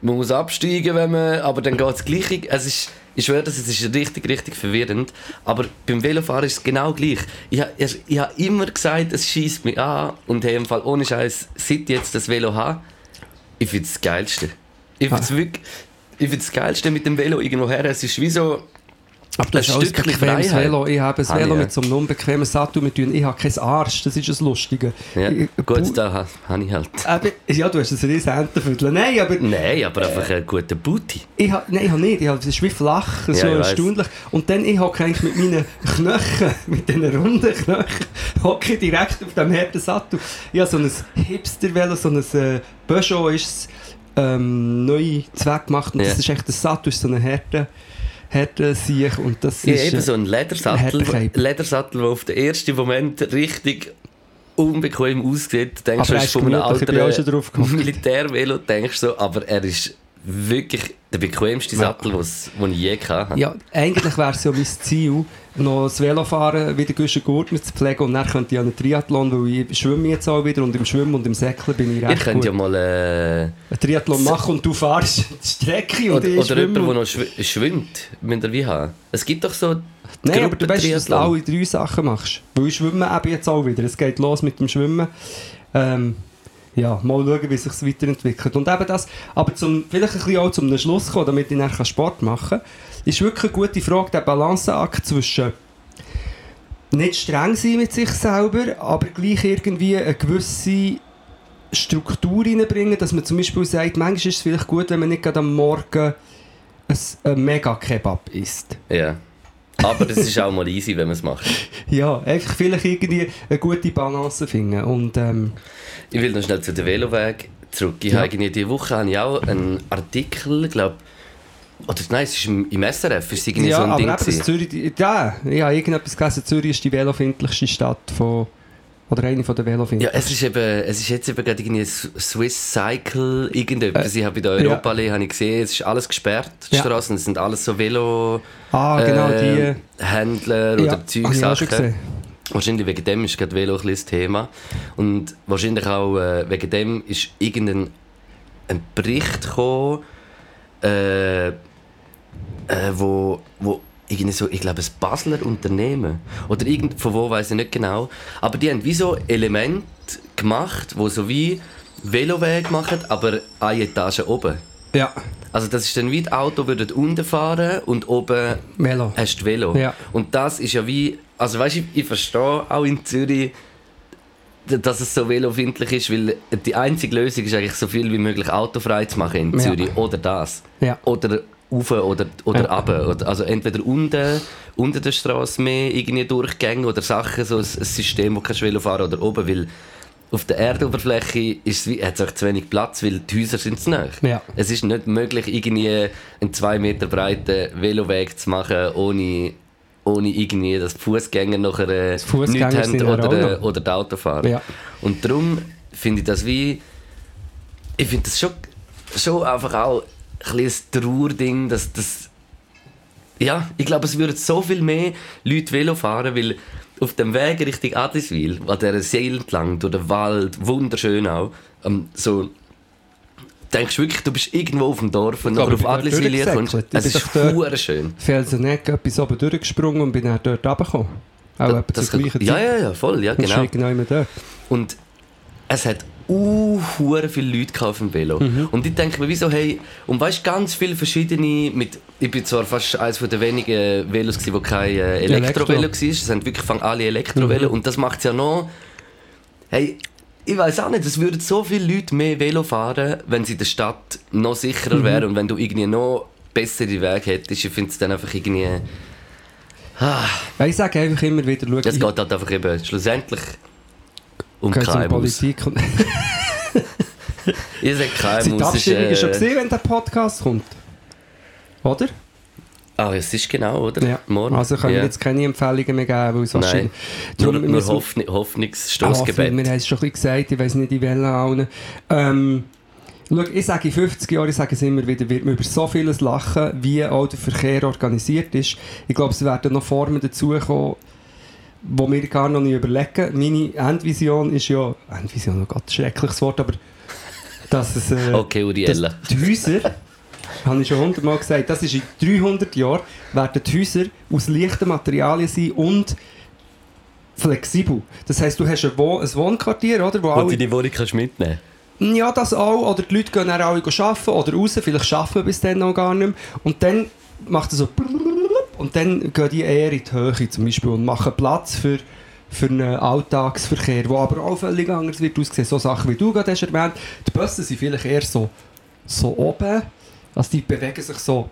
man muss absteigen, wenn man. Aber dann geht es gleich. Es ist, ich schwöre, das ist richtig, richtig verwirrend. Aber beim Velofahren ist es genau gleich. Ich, ich, ich habe immer gesagt, es schießt mich an. Und hey, im Fall ohne Scheiß, seit jetzt das Velo habe, ich finde es das Geilste. Ich finde es Ah. wirklich. Ich finde das Geilste mit dem Velo irgendwo her. Es ist wie so. Aber das Ein ist Stückchen bequemes Freiheit. Velo. Ich habe ein Velo ja. mit so einem unbequemen Sattel mit Dünen. Ich habe keinen Arsch. Das ist das Lustige. Ja, Ich- gut, da ha- habe ich halt. Aber, ja, du hast ein riesen Entenviertel. Nein, aber Nein, aber einfach einen guten Booty. ich nein, ich habe nicht. Ich habe, es ist wie flach, so ich weiss. erstaunlich. Und dann, ich hocke eigentlich mit meinen Knöcheln, mit diesen runden Knöcheln, hocke direkt auf dem harten Sattel. Ich habe so ein Hipster-Velo, so ein äh, Peugeot ist es, ähm, neu Zweck gemacht. Und Ja. das ist echt, das Sattel ist so eine harte, harte Siech. Und das Ja, ist... eben äh, so ein Ledersattel. Ledersattel, der auf den ersten Moment richtig unbequem aussieht. Du denkst, Aber du er ist von einem alten. Militärvelo, denkst so, aber er ist wirklich der bequemste Ja. Sattel, was- den ich je hatte. Ja, eigentlich wäre es ja mein Ziel, noch das Velofahren wieder Güschen Gurtner zu pflegen und dann könnte ich einen Triathlon, weil ich schwimme jetzt auch wieder und im Schwimmen und im Säckeln bin ich recht könnt gut. ja mal... Äh, Einen Triathlon machen und du fahrst die Strecke und oder ich oder jemand, der noch schw schwimmt, müsst ihr wie haben. Es gibt doch so... Nein, aber du weißt, dass du alle drei Sachen machst. Weil ich schwimme eben jetzt auch wieder. Es geht los mit dem Schwimmen. Ähm, ja, mal schauen, wie sich es weiterentwickelt. Und eben das, aber zum, vielleicht ein bisschen auch zum Schluss kommen, damit ich nachher Sport machen kann, ist wirklich eine gute Frage, der Balanceakt zwischen nicht streng sein mit sich selber, aber gleich irgendwie eine gewisse Struktur reinbringen, dass man zum Beispiel sagt, manchmal ist es vielleicht gut, wenn man nicht gerade am Morgen ein, ein Mega-Kebab isst. Ja. Aber es ist auch mal easy, wenn man es macht. Ja, einfach vielleicht irgendwie eine gute Balance finden. Und ähm, Ich will noch schnell zu den Veloweg zurück. Ich Ja. habe irgendwie diese Woche habe ich auch einen Artikel, glaube oder nein, es ist im, SRF, ist irgendwie ja, so ein aber Ding. Zürich, ja, ich habe irgendetwas gelesen, Zürich ist die velofindlichste Stadt von, oder eine von der Ja, velofindlichen. es ist, eben, es ist jetzt eben gerade irgendwie ein Swiss Cycle, irgendetwas. ich habe bei der ja. Europaallee habe ich gesehen, es ist alles gesperrt, die Ja. Straßen, es sind alles so Velo ah, genau, äh, die. Händler ja, oder Zeugsachen. Wahrscheinlich wegen dem ist gerade Velo ein das Thema. Und wahrscheinlich auch äh, wegen dem ist irgendein ein Bericht gekommen, äh, äh, wo, wo irgendwie so, ich glaube, ein Basler Unternehmen oder irgend, von wo weiß ich nicht genau, aber die haben wie so Elemente gemacht, wo so wie Veloweg machen, aber eine Etage oben. Ja, Also das ist dann wie das Auto würde unten fahren und oben Velo. hast du Velo. Ja. Und das ist ja wie, also weißt du, ich, ich verstehe auch in Zürich, dass es so velofindlich ist, weil die einzige Lösung ist eigentlich so viel wie möglich autofrei zu machen in Ja. Zürich. Oder das. Ja. Oder rauf oder, oder Ja. runter. Also entweder unten, unter der Straße mehr irgendwie Durchgänge oder Sachen, so ein, ein System, wo du Velo fahren oder oben, weil auf der Erdoberfläche ist es hat es einfach zu wenig Platz, weil die Häuser sind zu nah. Ja. Es ist nicht möglich, irgendwie einen zwei Meter breiten Veloweg zu machen, ohne, ohne irgendwie, dass die Fußgänger nachher nichts haben oder, auch oder die Autofahrer. Ja. Und darum finde ich das wie. Ich finde das schon, schon einfach auch ein ein Trauerding, dass das. Ja, ich glaube, es würden so viel mehr Leute Velo fahren, weil auf dem Weg Richtung Adliswil, an dieser See entlang, durch den Wald, wunderschön auch, ähm, so denkst wirklich, du bist irgendwo auf dem Dorf und Aber auf Adliswil kommst. Es ist hure schön. Felseneck etwas oben durchgesprungen und bin dann dort runtergekommen. Auch etwa Das zur gleichen ja, Zeit. ja, ja, voll, ja, genau. Und es hat uh, viele Leute auf dem Velo. Mhm. Und ich denke mir, wieso, hey, und weißt ganz viele verschiedene, mit, ich bin zwar fast eines der wenigen Velos gewesen, wo kein äh, Elektrovelo war, es sind wirklich fang alle Elektrovelo Mhm. und das macht es ja noch, hey, ich weiß auch nicht, es würden so viele Leute mehr Velo fahren, wenn sie in der Stadt noch sicherer Mhm. wären und wenn du irgendwie noch bessere Wege hättest. Ich finde es dann einfach irgendwie, Ja, Ich sage einfach immer wieder, schau, es geht halt einfach eben schlussendlich um KMUs. Politik. Und Ihr sagt KMUs. Sind die ist, Abstimmungen äh, schon gesehen, wenn der Podcast kommt? Oder? Ah, es ist genau, oder? Ja. Morgen. Also können ja. wir jetzt keine Empfehlungen mehr geben, weil es wahrscheinlich... Nur, Darum nur müssen wir- Hoffn Ah, Hoffnungsstoßgebet. wir haben es schon ein bisschen gesagt, ich weiß nicht, in welchen allen. Ähm, schau, ich sage in 50 Jahren, ich sage es immer wieder, wird man über so vieles lachen, wie auch der Verkehr organisiert ist. Ich glaube, es werden noch Formen dazukommen, die wir gar noch nicht überlegen. Meine Endvision ist ja... Endvision, oh Gott, ein schreckliches Wort, aber... Dass es... Äh, Okay, Uriella. dass die Häuser, habe ich schon hundertmal gesagt, das ist in 300 Jahren, werden die Häuser aus leichten Materialien sein und flexibel. Das heisst, du hast ein, Wohn ein Wohnquartier, oder? Wo Und alle, die Wohnung kannst du mitnehmen. ja, das auch. Oder die Leute gehen dann alle arbeiten oder raus. Vielleicht arbeiten wir bis dann noch gar nicht mehr. Und dann macht es so und dann gehen die eher in die Höhe zum Beispiel und machen Platz für, für einen Alltagsverkehr, der aber auch völlig anders wird aussehen. So Sachen, wie du gerade hast erwähnt. Die Busse sind vielleicht eher so, so oben. Also die bewegen sich so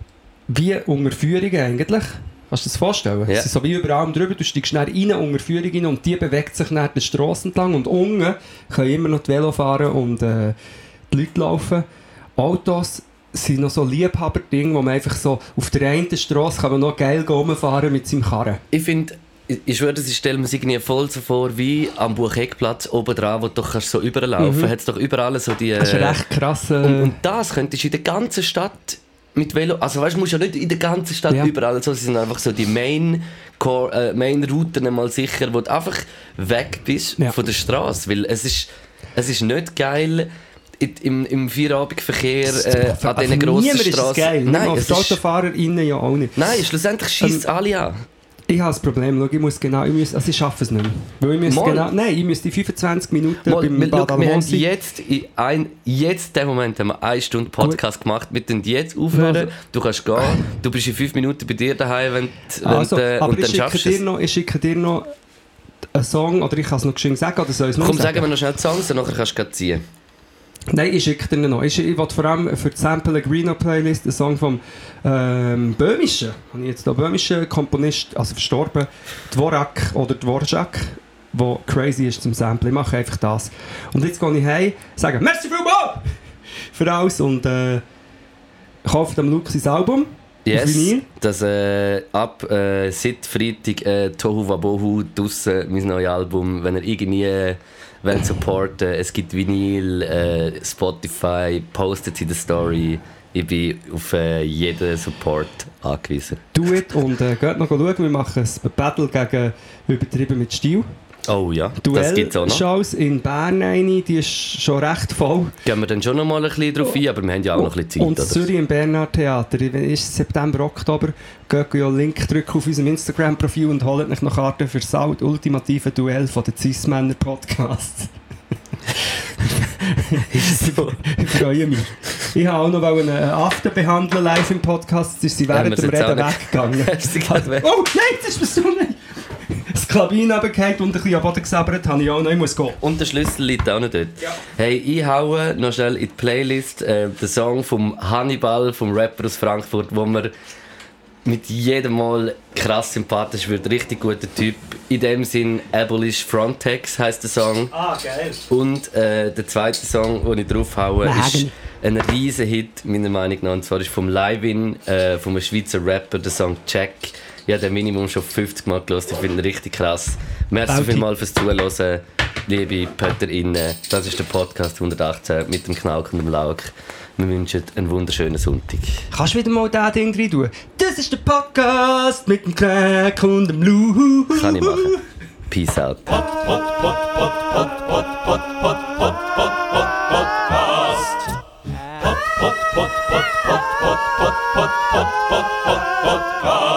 wie unter Führung eigentlich. Kannst du dir das vorstellen? Ja. Sie sind so wie über allem drüber, du steigst schnell rein unter Führung rein und die bewegt sich dann die Strasse entlang und unten können immer noch die Velo fahren und äh, die Leute laufen. Autos sind noch so Liebhaber-Ding, wo man einfach so auf der einen Strasse kann man noch geil rumfahren mit seinem Karren. Ich finde, ich, schwöre, ich stelle mir es irgendwie voll so vor, wie am Bucheckplatz oben dran, wo du doch kannst so überlaufen Mhm. hat es doch überall so die... Das ist äh, recht krass. Äh, und, und das könntest du in der ganzen Stadt mit Velo... Also weißt du, musst ja nicht in der ganzen Stadt Ja. überall so, sie sind einfach so die Main... Core, äh, Main-Routen mal sicher, wo du einfach weg bist Ja. von der Straße, weil es ist, es ist nicht geil im, im Vierabendverkehr äh, an diesen grossen ist es Straßen. geil. Nein, es die AutofahrerInnen ja auch nicht. nein, schlussendlich schießt Ähm, alle an. Ich habe das Problem, schau, ich muss genau, ich, muss, also ich schaffe es nicht mehr. Weil ich Mal. genau, nein, ich müsste die 25 Minuten Mal, beim wir, schau, Bad wir haben jetzt, in ein, jetzt den Moment haben wir eine Stunde Podcast gemacht. Wir können jetzt aufhören. Also- du kannst gehen. Du bist in fünf Minuten bei dir daheim, wenn, wenn Also, aber und dann schaffst du es. noch, ich schicke dir noch einen Song, oder ich kann es noch schön sagen, oder soll ich es noch Komm, sagen? sagen wir noch schnell die Songs, nachher kannst du ziehen. Nein, ich schicke dir noch. Ich, ich will vor allem für die Sample Greeno Playlist einen Song vom ähm, Böhmischen. Habe ich jetzt da Böhmischen Komponist, also verstorben, Dvorak oder Dvorak, wo crazy ist zum Sample. Ich mache einfach das. Und jetzt gehe ich heim, sage Merci vielmals für alles und äh, kaufe dem Luke sein Album. Yes, das äh, ab äh, seit Freitag äh, Tohu Wabohu draussen, mein neues Album. Wenn ihr irgendwie wollt supporten es gibt Vinyl, äh, Spotify, postet in der Story. Ich bin auf äh, jeden Support angewiesen. Do it und äh, geht noch schauen. Wir machen ein Battle gegen Übertrieben mit Stil. Oh ja, das gibt's auch noch. Duell-Shows in Bern eine, die ist schon recht voll. Gehen wir dann schon noch mal ein bisschen drauf ein, aber wir haben ja auch noch ein bisschen Und Zeit. oder? Zürich im Bernhard Theater, ist September, Oktober. Geht ja einen Link drücken auf unserem Instagram-Profil und holt euch noch Karten für das ultimative Duell von den Cis-Männer Podcasts. ich freue mich. Ich habe auch noch einen After behandeln live im Podcast. Ist sie während wir dem Reden weggegangen. Weg? oh nein, das ist was du nicht. Das Klabin runtergefallen und ein bisschen am Boden gesabbert, habe ich auch noch. Ich muss gehen. Und der Schlüssel liegt auch noch dort. Ja. Hey, ich haue noch schnell in die Playlist äh, den Song vom Hannibal, vom Rapper aus Frankfurt, wo mir mit jedem Mal krass sympathisch wird. Richtig guter Typ. In dem Sinn, Abolish Frontex heißt der Song. Ah, geil. Und äh, der zweite Song, den ich draufhaue, ist ein riesen Hit, meiner Meinung nach. Und zwar ist vom Livin, äh, vom Schweizer Rapper, der Song Check ich habe den Minimum schon 50 Mal gelesen. Ich finde ihn richtig krass. Merci vielmals fürs Zuhören, liebe PötterInnen. Das ist der Podcast 118 mit dem Knack und dem Lauk. Wir wünschen einen wunderschönen Sonntag. Kannst du wieder mal das Ding rein tun? Das ist der Podcast mit dem Knack und dem Lauk. Kann ich machen. Peace out. Pod, pod, pod, pod, pod, pod, pod, pod, pod, pod, pod, podcast. Pod, pod, pod, pod, pod, pod, pod, pod, pod, pod, podcast.